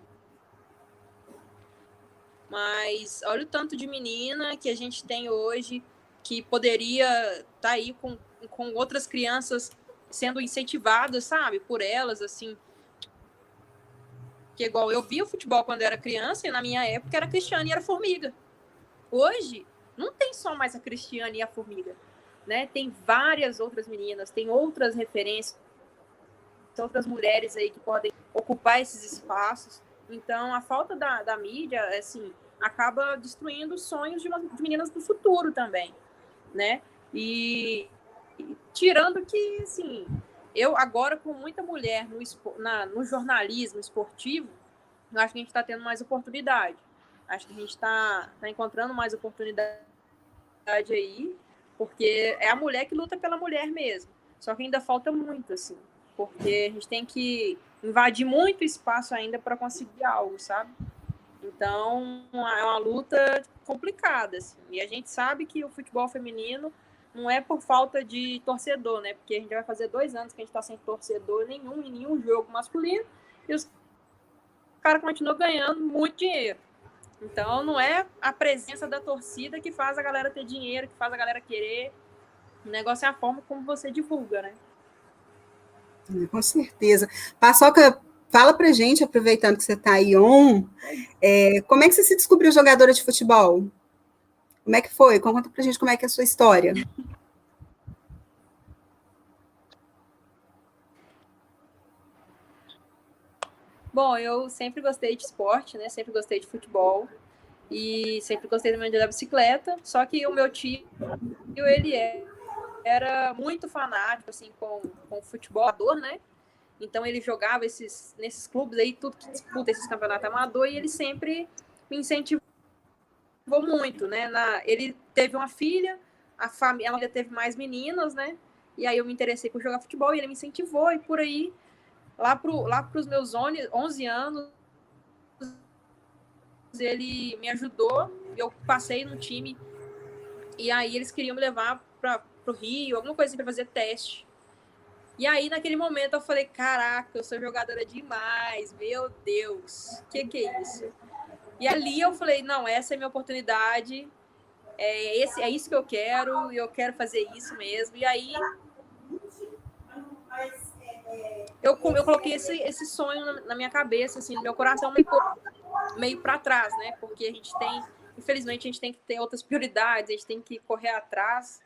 Mas olha o tanto de menina que a gente tem hoje que poderia estar tá aí com, com outras crianças sendo incentivadas, sabe, por elas, assim. Que igual eu vi o futebol quando era criança, e na minha época era Cristiane e era Formiga. Hoje, não tem só mais a Cristiane e a Formiga, né? Tem várias outras meninas, tem outras referências, outras mulheres aí que podem ocupar esses espaços. Então, a falta da, da mídia, assim, acaba destruindo os sonhos de, uma, de meninas do futuro também, né? E, e, tirando que, assim, eu agora com muita mulher no, na, no jornalismo esportivo, eu acho que a gente está tendo mais oportunidade. Acho que a gente está tá encontrando mais oportunidade aí, porque é a mulher que luta pela mulher mesmo. Só que ainda falta muito, assim, porque a gente tem que invadir muito espaço ainda para conseguir algo, sabe? Então, é uma luta complicada, assim. E a gente sabe que o futebol feminino não é por falta de torcedor, né? Porque a gente vai fazer dois anos que a gente está sem torcedor nenhum em nenhum jogo masculino e os caras continuam ganhando muito dinheiro. Então, não é a presença da torcida que faz a galera ter dinheiro, que faz a galera querer. O negócio é a forma como você divulga, né? Com certeza. Paçoca, fala pra gente, aproveitando que você está aí on, é, como é que você se descobriu jogadora de futebol? Como é que foi? Conta pra gente como é que é a sua história. Bom, eu sempre gostei de esporte, né? Sempre gostei de futebol e sempre gostei também de andar bicicleta. Só que o meu tio, ele é era muito fanático, assim, com, com futebol amador, né? Então ele jogava esses, nesses clubes aí, tudo que disputa esses campeonatos amador, e ele sempre me incentivou muito, né? Na, ele teve uma filha, a família teve mais meninas, né? E aí eu me interessei por jogar futebol e ele me incentivou, e por aí, lá para lá os meus 11 anos, ele me ajudou, eu passei no time, e aí eles queriam me levar para pro Rio, alguma coisa assim pra fazer teste. E aí, naquele momento, eu falei, caraca, eu sou jogadora demais, meu Deus, o que, que é isso? E ali eu falei, não, essa é minha oportunidade, é, esse, é isso que eu quero, eu quero fazer isso mesmo. E aí eu, eu coloquei esse, esse sonho na, na minha cabeça, assim, no meu coração meio, meio para trás, né? Porque a gente tem, infelizmente, a gente tem que ter outras prioridades, a gente tem que correr atrás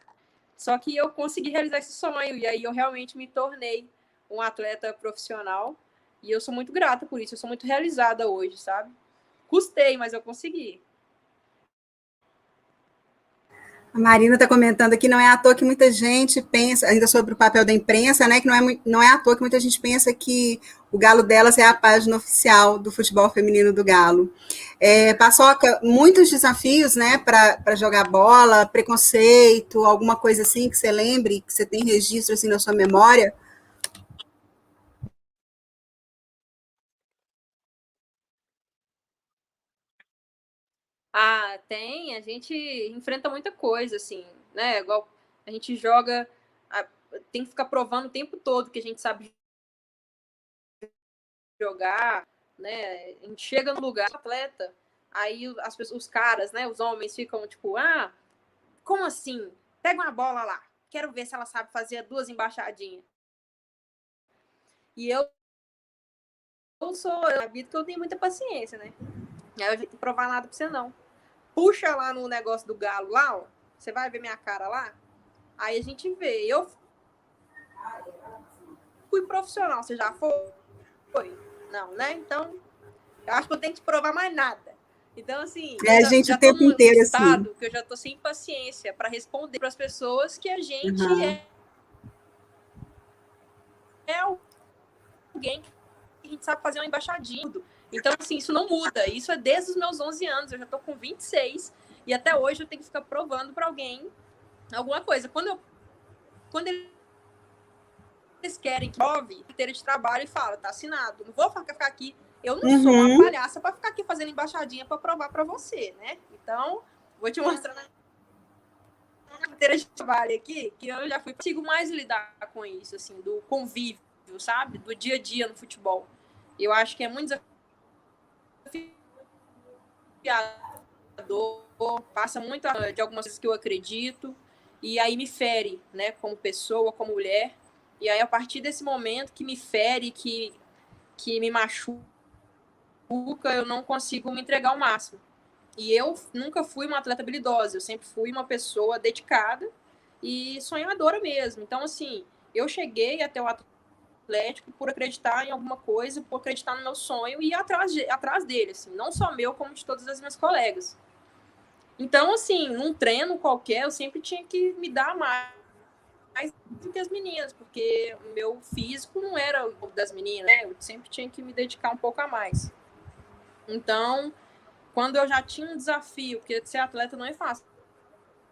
só que eu consegui realizar esse sonho e aí eu realmente me tornei um atleta profissional e eu sou muito grata por isso, eu sou muito realizada hoje, sabe? Custei, mas eu consegui. A Marina está comentando aqui, não é à toa que muita gente pensa, ainda sobre o papel da imprensa, né? Que não é, não é à toa que muita gente pensa que o Galo delas é a página oficial do futebol feminino do Galo. É, Paçoca, muitos desafios, né, para jogar bola, preconceito, alguma coisa assim que você lembre, que você tem registro assim na sua memória? Ah, tem. A gente enfrenta muita coisa, assim, né? Igual a gente joga, tem que ficar provando o tempo todo que a gente sabe jogar, né? A gente chega no lugar, atleta, aí as pessoas, os caras, né? Os homens ficam tipo, ah, como assim? Pega uma bola lá, quero ver se ela sabe fazer duas embaixadinhas. E eu, eu sou, eu acredito que eu tenho muita paciência, né? Aí eu não provar nada pra você não puxa lá no negócio do galo lá, ó. Você vai ver minha cara lá? Aí a gente vê. Eu fui profissional, você já foi? Foi. Não, né? Então, eu acho que eu tenho que provar mais nada. Então, assim, é, a gente o tempo inteiro assim. que eu já tô sem paciência para responder para as pessoas que a gente uhum. é, é alguém que a gente sabe fazer uma embaixadinha. Então, assim, isso não muda. Isso é desde os meus 11 anos. Eu já tô com 26 e até hoje eu tenho que ficar provando para alguém alguma coisa. Quando eu quando eles querem que prove inteiro de trabalho e fala, tá assinado. Não vou ficar aqui. Eu não uhum. sou uma uhum. palhaça para ficar aqui fazendo embaixadinha para provar para você, né? Então, vou te mostrar na carteira de trabalho aqui, que eu já fui consigo mais lidar com isso, assim, do convívio, sabe? Do dia a dia no futebol. Eu acho que é muito desafiador, passa muito de algumas coisas que eu acredito. e aí me fere, né, como pessoa, como mulher. E aí a partir desse momento que me fere, que que me machuca, eu não consigo me entregar ao máximo. E eu nunca fui uma atleta habilidosa, eu sempre fui uma pessoa dedicada e sonhadora mesmo. Então assim, eu cheguei até o Atlético por acreditar em alguma coisa, por acreditar no meu sonho e ir atrás, de, atrás dele, assim, não só meu, como de todas as minhas colegas. Então, assim, num treino qualquer, eu sempre tinha que me dar mais, mais do que as meninas, porque o meu físico não era o das meninas, né? Eu sempre tinha que me dedicar um pouco a mais. Então, quando eu já tinha um desafio, porque ser atleta não é fácil,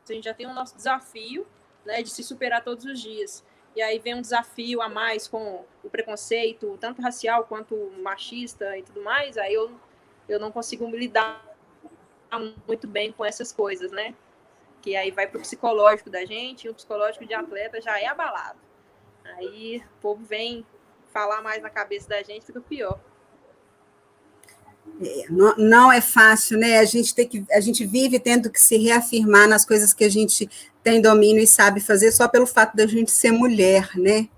a gente já tem o nosso desafio, né, de se superar todos os dias. E aí vem um desafio a mais com o preconceito, tanto racial quanto machista e tudo mais, aí eu, eu não consigo me lidar muito bem com essas coisas, né? Que aí vai para o psicológico da gente, e o psicológico de atleta já é abalado. Aí o povo vem falar mais na cabeça da gente, fica pior. Não, não, é fácil, né? A gente tem que, a gente vive tendo que se reafirmar nas coisas que a gente tem domínio e sabe fazer só pelo fato da gente ser mulher, né?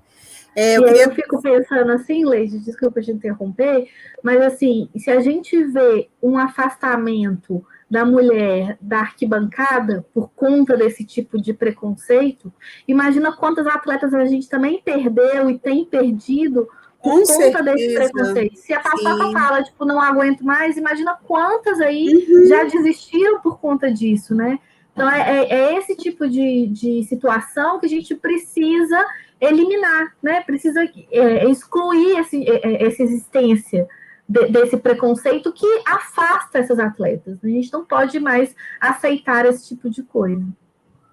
É, eu, queria... eu fico pensando assim, Leide, desculpa te interromper, mas assim, se a gente vê um afastamento da mulher da arquibancada por conta desse tipo de preconceito, imagina quantas atletas a gente também perdeu e tem perdido por Com conta certeza. desse preconceito. Se a Paçoca fala, tipo, não aguento mais, imagina quantas aí uhum. já desistiram por conta disso, né? Então, é, é, é esse tipo de, de situação que a gente precisa eliminar, né? Precisa é, excluir esse, é, é, essa existência de, desse preconceito que afasta essas atletas. A gente não pode mais aceitar esse tipo de coisa.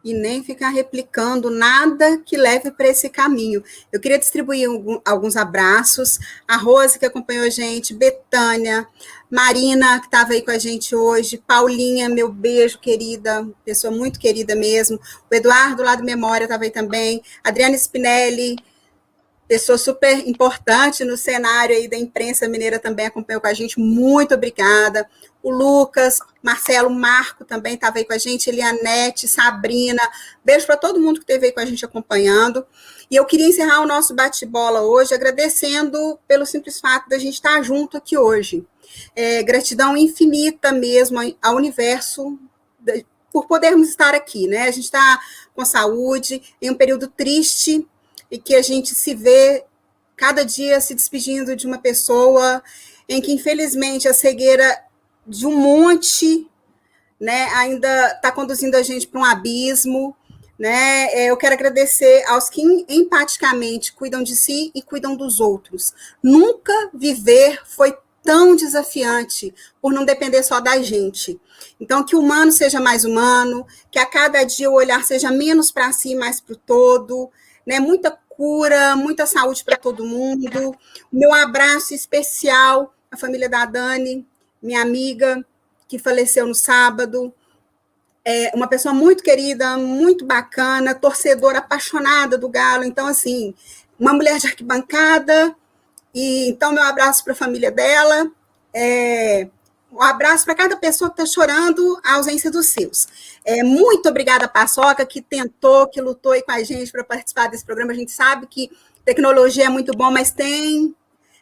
E nem ficar replicando nada que leve para esse caminho. Eu queria distribuir alguns abraços. A Rose, que acompanhou a gente, Betânia, Marina, que estava aí com a gente hoje, Paulinha, meu beijo, querida, pessoa muito querida mesmo. O Eduardo, lá do Memória, estava aí também. Adriana Spinelli, pessoa super importante no cenário aí da imprensa mineira também acompanhou com a gente, muito obrigada. O Lucas, Marcelo, Marco também estava aí com a gente, Elianete, Sabrina, beijo para todo mundo que esteve aí com a gente acompanhando. E eu queria encerrar o nosso bate-bola hoje agradecendo pelo simples fato da gente estar junto aqui hoje. É, gratidão infinita mesmo ao universo por podermos estar aqui, né? A gente está com saúde, em um período triste, e que a gente se vê cada dia se despedindo de uma pessoa em que, infelizmente, a cegueira de um monte né, ainda está conduzindo a gente para um abismo. Né? É, eu quero agradecer aos que empaticamente cuidam de si e cuidam dos outros. Nunca viver foi tão desafiante por não depender só da gente. Então, que o humano seja mais humano, que a cada dia o olhar seja menos para si e mais para o todo, né? Muita cura, muita saúde para todo mundo. Meu abraço especial à família da Dani, minha amiga, que faleceu no sábado. É uma pessoa muito querida, muito bacana, torcedora apaixonada do Galo. Então, assim, uma mulher de arquibancada. E então, meu abraço para a família dela. É, um abraço para cada pessoa que está chorando a ausência dos seus. É, muito obrigada, Paçoca, que tentou, que lutou aí com a gente para participar desse programa. A gente sabe que tecnologia é muito bom, mas tem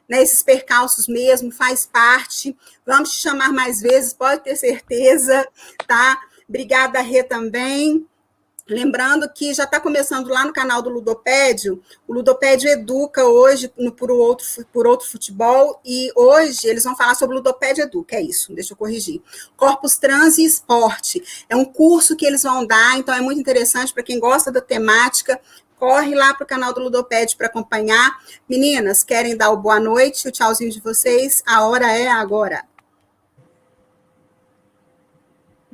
né, esses percalços mesmo, faz parte. Vamos te chamar mais vezes, pode ter certeza, tá? Obrigada, Rê, também. Lembrando que já está começando lá no canal do Ludopédio, o Ludopédio educa hoje no, por, outro, por outro futebol, e hoje eles vão falar sobre Ludopédio Educa, é isso, deixa eu corrigir. Corpus Trans e Esporte, é um curso que eles vão dar, então é muito interessante para quem gosta da temática, corre lá para o canal do Ludopédio para acompanhar. Meninas, querem dar o boa noite, o tchauzinho de vocês, a hora é agora.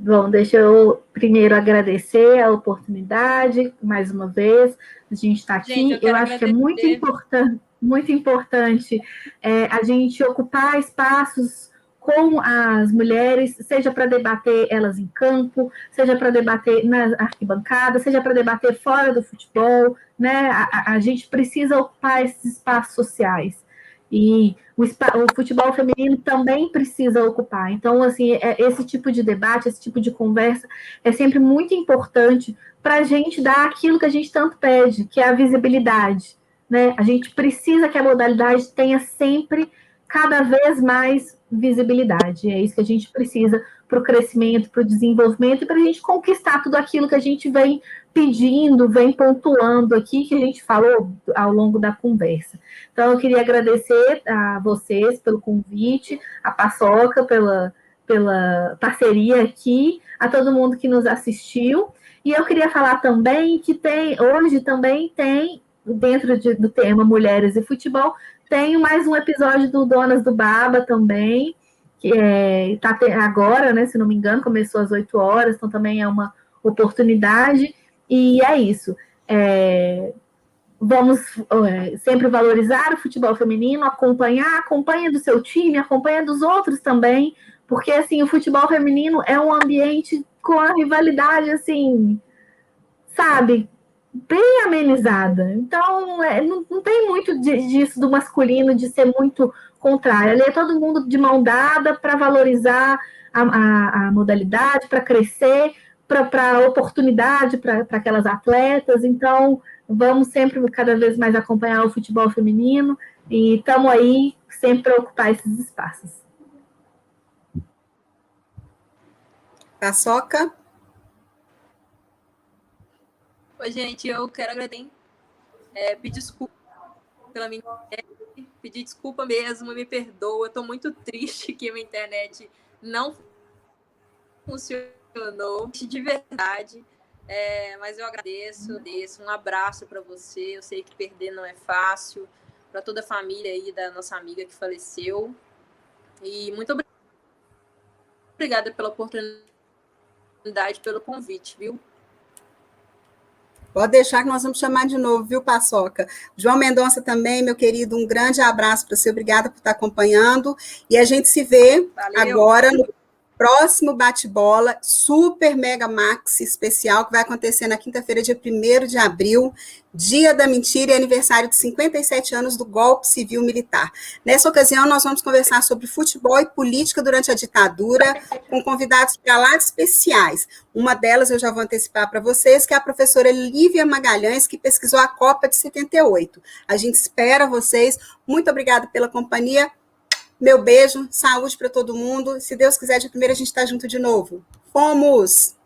Bom, deixa eu primeiro agradecer a oportunidade, mais uma vez, a gente estar tá aqui. Gente, eu, eu acho que é muito importante, muito importante é, a gente ocupar espaços com as mulheres, seja para debater elas em campo, seja para debater na arquibancada, seja para debater fora do futebol, né? A, a, gente precisa ocupar esses espaços sociais. E o, o, futebol feminino também precisa ocupar. Então, assim, é, esse tipo de debate, esse tipo de conversa é sempre muito importante para a gente dar aquilo que a gente tanto pede, que é a visibilidade. Né? A gente precisa que a modalidade tenha sempre, cada vez mais visibilidade. É isso que a gente precisa para o crescimento, para o desenvolvimento e para a gente conquistar tudo aquilo que a gente vem pedindo, vem pontuando aqui, que a gente falou ao longo da conversa. Então, eu queria agradecer a vocês pelo convite, a Paçoca pela, pela parceria aqui, a todo mundo que nos assistiu. E eu queria falar também que tem, hoje também tem, dentro de, do tema Mulheres e Futebol, tem mais um episódio do Donas do Baba também, que é, agora, né, se não me engano, começou às 8 horas, então também é uma oportunidade. E é isso. É, vamos é, sempre valorizar o futebol feminino, acompanhar, acompanha do seu time, acompanha dos outros também, porque assim, o futebol feminino é um ambiente com a rivalidade assim, sabe, bem amenizada. Então, é, não, não, tem muito disso do masculino de ser muito contrário. Ali é todo mundo de mão dada para valorizar a, a, a modalidade, para crescer, para oportunidade para aquelas atletas. Então, vamos sempre cada vez mais acompanhar o futebol feminino e estamos aí sempre para ocupar esses espaços. Paçoca? Oi, gente, eu quero agradecer, é, pedir desculpa pela minha internet, pedir desculpa mesmo, me perdoa, estou muito triste que a minha internet não funciona emocionou de verdade. É, mas eu agradeço, agradeço. Um abraço para você. Eu sei que perder não é fácil. Para toda a família aí da nossa amiga que faleceu. E muito obrigada pela oportunidade, pelo convite, viu? Pode deixar que nós vamos chamar de novo, viu, Paçoca? João Mendonça também, meu querido, um grande abraço para você. Obrigada por estar acompanhando. E a gente se vê Valeu. agora no próximo bate-bola, super mega maxi especial, que vai acontecer na quinta-feira, dia 1 de abril, dia da mentira e aniversário de 57 anos do golpe civil militar. Nessa ocasião, nós vamos conversar sobre futebol e política durante a ditadura, com convidados para lá especiais. Uma delas eu já vou antecipar para vocês, que é a professora Lívia Magalhães, que pesquisou a Copa de 78. A gente espera vocês. Muito obrigada pela companhia. Meu beijo, saúde para todo mundo. Se Deus quiser, de primeira a gente está junto de novo. Fomos!